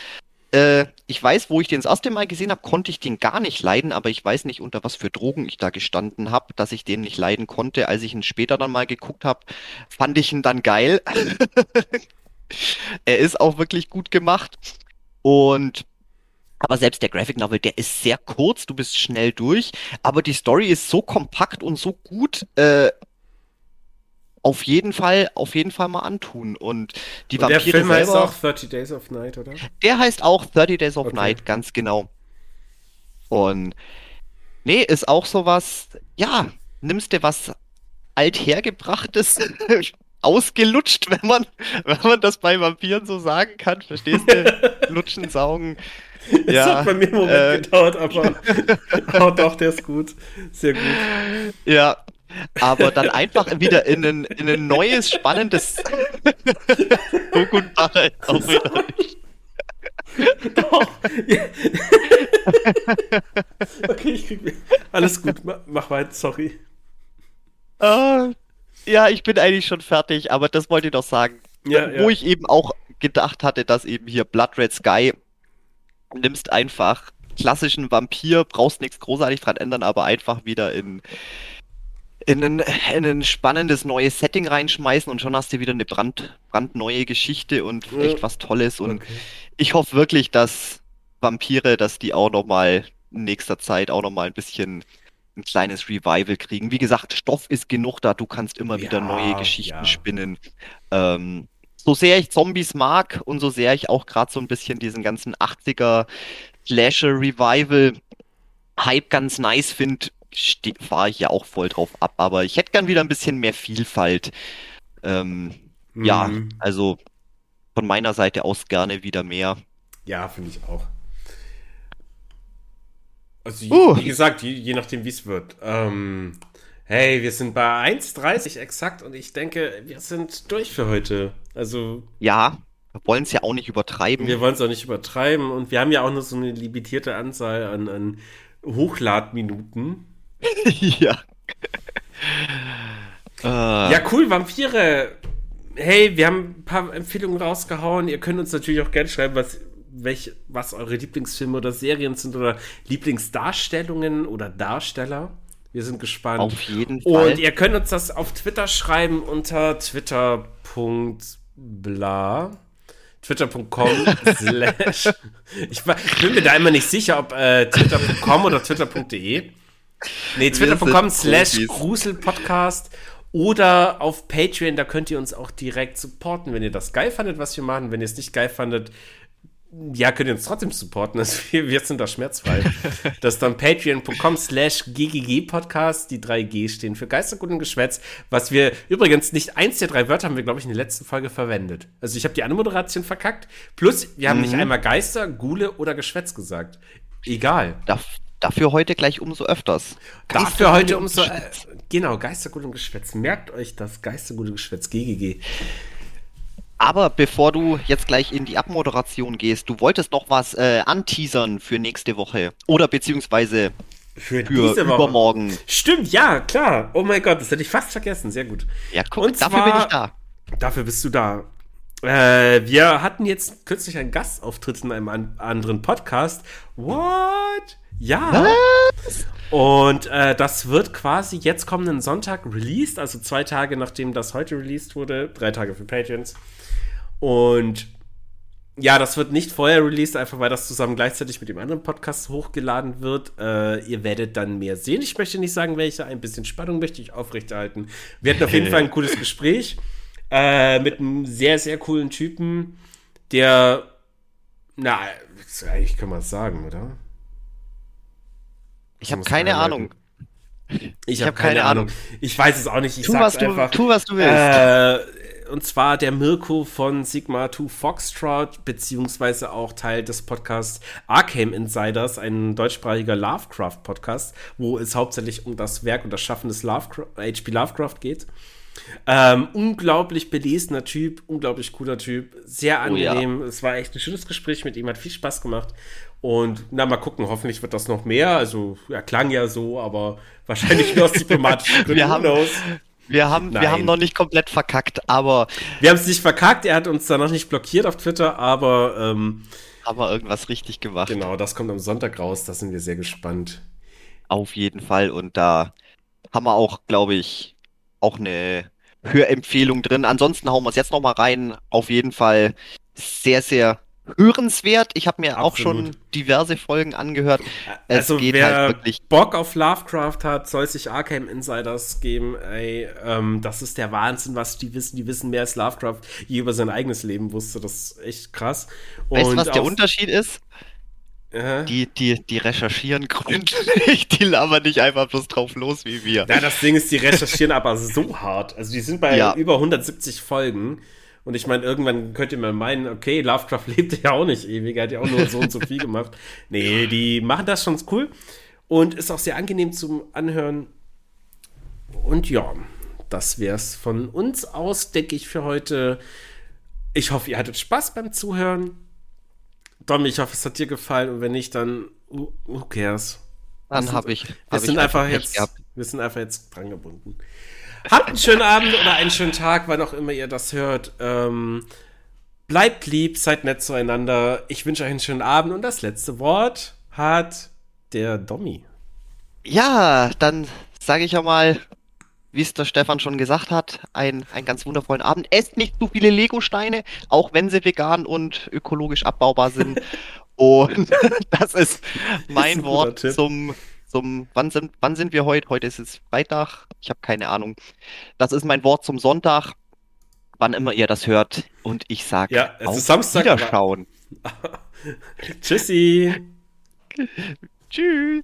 Äh, ich weiß, wo ich den das erste Mal gesehen habe, konnte ich den gar nicht leiden, aber ich weiß nicht, unter was für Drogen ich da gestanden habe, dass ich den nicht leiden konnte. Als ich ihn später dann mal geguckt habe, fand ich ihn dann geil. er ist auch wirklich gut gemacht. Und aber selbst der Graphic Novel, der ist sehr kurz, du bist schnell durch, aber die Story ist so kompakt und so gut, äh, auf jeden Fall, auf jeden Fall mal antun. Und die und Vampire Der Film selber, heißt auch 30 Days of Night, oder? Der heißt auch 30 Days of okay. Night, ganz genau. Und nee, ist auch sowas, ja, nimmst dir was althergebrachtes, ausgelutscht, wenn man, wenn man das bei Vampiren so sagen kann, verstehst du? Lutschen, saugen. Es ja, hat bei mir einen Moment äh, gedauert, aber oh, doch, der ist gut. Sehr gut. Ja, aber dann einfach wieder in ein, in ein neues, spannendes. so gut war er auch wieder nicht. Doch. okay, ich krieg. Alles gut, mach weiter, sorry. Uh, ja, ich bin eigentlich schon fertig, aber das wollte ich doch sagen. Ja, Wo ja. ich eben auch gedacht hatte, dass eben hier Blood Red Sky nimmst einfach klassischen Vampir, brauchst nichts großartig dran ändern, aber einfach wieder in, in, ein, in ein spannendes neues Setting reinschmeißen und schon hast du wieder eine brand, brandneue Geschichte und ja. echt was Tolles. Und okay. ich hoffe wirklich, dass Vampire, dass die auch nochmal in nächster Zeit auch nochmal ein bisschen ein kleines Revival kriegen. Wie gesagt, Stoff ist genug da, du kannst immer ja, wieder neue Geschichten ja. spinnen. Ähm, so sehr ich Zombies mag und so sehr ich auch gerade so ein bisschen diesen ganzen 80er Slasher Revival Hype ganz nice finde, fahre ich ja auch voll drauf ab. Aber ich hätte gern wieder ein bisschen mehr Vielfalt. Ähm, mhm. Ja, also von meiner Seite aus gerne wieder mehr. Ja, finde ich auch. Also, uh. wie gesagt, je, je nachdem, wie es wird. Ähm, hey, wir sind bei 1,30 exakt und ich denke, wir sind durch für heute. Also. Ja, wir wollen es ja auch nicht übertreiben. Wir wollen es auch nicht übertreiben und wir haben ja auch nur so eine limitierte Anzahl an, an Hochladminuten. Ja. ja, cool, Vampire. Hey, wir haben ein paar Empfehlungen rausgehauen. Ihr könnt uns natürlich auch gerne schreiben, was, welch, was eure Lieblingsfilme oder Serien sind oder Lieblingsdarstellungen oder Darsteller. Wir sind gespannt. Auf jeden Fall. Und ihr könnt uns das auf Twitter schreiben unter twitter.bla twitter.com slash. Ich bin mir da immer nicht sicher, ob äh, twitter.com oder twitter.de. Nee, twitter.com slash Gruselpodcast oder auf Patreon, da könnt ihr uns auch direkt supporten, wenn ihr das geil fandet, was wir machen. Wenn ihr es nicht geil fandet, ja, könnt ihr uns trotzdem supporten. Also wir, wir sind da schmerzfrei. das ist dann patreon.com slash ggg-podcast. Die drei G stehen für Geistergut und Geschwätz. Was wir übrigens nicht eins der drei Wörter haben wir, glaube ich, in der letzten Folge verwendet. Also ich habe die Anmoderation verkackt. Plus, wir haben mhm. nicht einmal Geister, Gule oder Geschwätz gesagt. Egal. Darf, dafür heute gleich umso öfters. Dafür heute umso. Äh, genau, Geistergut und Geschwätz. Merkt euch das Geistergut und Geschwätz. GGG. Aber bevor du jetzt gleich in die Abmoderation gehst, du wolltest noch was äh, anteasern für nächste Woche. Oder beziehungsweise für, für übermorgen. Stimmt, ja, klar. Oh mein Gott, das hätte ich fast vergessen. Sehr gut. Ja, guck, Und dafür zwar, bin ich da. Dafür bist du da. Äh, wir hatten jetzt kürzlich einen Gastauftritt in einem an anderen Podcast. What? Ja. Was? Und äh, das wird quasi jetzt kommenden Sonntag released, also zwei Tage nachdem das heute released wurde, drei Tage für Patreons. Und ja, das wird nicht vorher released, einfach weil das zusammen gleichzeitig mit dem anderen Podcast hochgeladen wird. Äh, ihr werdet dann mehr sehen. Ich möchte nicht sagen, welche. Ein bisschen Spannung möchte ich aufrechterhalten. Wir hatten auf jeden Fall ein cooles Gespräch äh, mit einem sehr, sehr coolen Typen, der, na, eigentlich kann man es sagen, oder? Ich habe keine Ahnung. Ich habe hab keine, Ahnung. Ich weiß es auch nicht. Ich tu, was du, einfach. Tu, was du willst. Äh, und zwar der Mirko von Sigma 2 Foxtrot, beziehungsweise auch Teil des Podcasts Arcane Insiders, ein deutschsprachiger Lovecraft-Podcast, wo es hauptsächlich um das Werk und das Schaffen des H.P. Lovecraft geht. Ähm, unglaublich belesener Typ, unglaublich cooler Typ, sehr angenehm. Oh ja. Es war echt ein schönes Gespräch mit ihm, hat viel Spaß gemacht. Und na, mal gucken, hoffentlich wird das noch mehr. Also, ja, klang ja so, aber wahrscheinlich nur aus diplomatischen Gründen. Wir haben, wir haben, wir haben noch nicht komplett verkackt, aber. Wir haben es nicht verkackt, er hat uns da noch nicht blockiert auf Twitter, aber. Ähm, haben wir irgendwas richtig gemacht. Genau, das kommt am Sonntag raus, da sind wir sehr gespannt. Auf jeden Fall und da haben wir auch, glaube ich, auch eine Hörempfehlung drin. Ansonsten hauen wir es jetzt nochmal rein. Auf jeden Fall sehr, sehr hörenswert. Ich habe mir Absolut. auch schon diverse Folgen angehört. Es also geht wer halt wirklich Bock auf Lovecraft hat, soll sich Arkham Insiders geben. Ey, ähm, das ist der Wahnsinn, was die wissen. Die wissen mehr als Lovecraft je über sein eigenes Leben wusste. Das ist echt krass. Und weißt du, was der Unterschied ist? Die, die, die recherchieren gründlich, die labern nicht einfach bloß drauf los wie wir. Ja, das Ding ist, die recherchieren aber so hart. Also die sind bei ja. über 170 Folgen. Und ich meine, irgendwann könnt ihr mal meinen, okay, Lovecraft lebte ja auch nicht ewig, er hat ja auch nur so und so viel gemacht. Nee, die machen das schon cool und ist auch sehr angenehm zum Anhören. Und ja, das wär's von uns aus, denke ich, für heute. Ich hoffe, ihr hattet Spaß beim Zuhören. Dom, ich hoffe, es hat dir gefallen und wenn nicht, dann who cares? Dann habe ich. Wir hab sind ich einfach jetzt. Wir sind einfach jetzt dran gebunden. Habt einen schönen Abend oder einen schönen Tag, wann auch immer ihr das hört. Ähm, Bleibt lieb, seid nett zueinander. Ich wünsche euch einen schönen Abend und das letzte Wort hat der Dommi. Ja, dann sage ich ja mal, wie es der Stefan schon gesagt hat, ein, einen ganz wundervollen Abend. Esst nicht zu viele Lego-Steine, auch wenn sie vegan und ökologisch abbaubar sind. und das ist mein ist Wort zum, zum wann, sind, wann sind wir heute? Heute ist es Freitag, ich habe keine Ahnung. Das ist mein Wort zum Sonntag, wann immer ihr das hört. Und ich sage, ja, es ist Samstag. Wiederschauen. Tschüssi. Tschüss.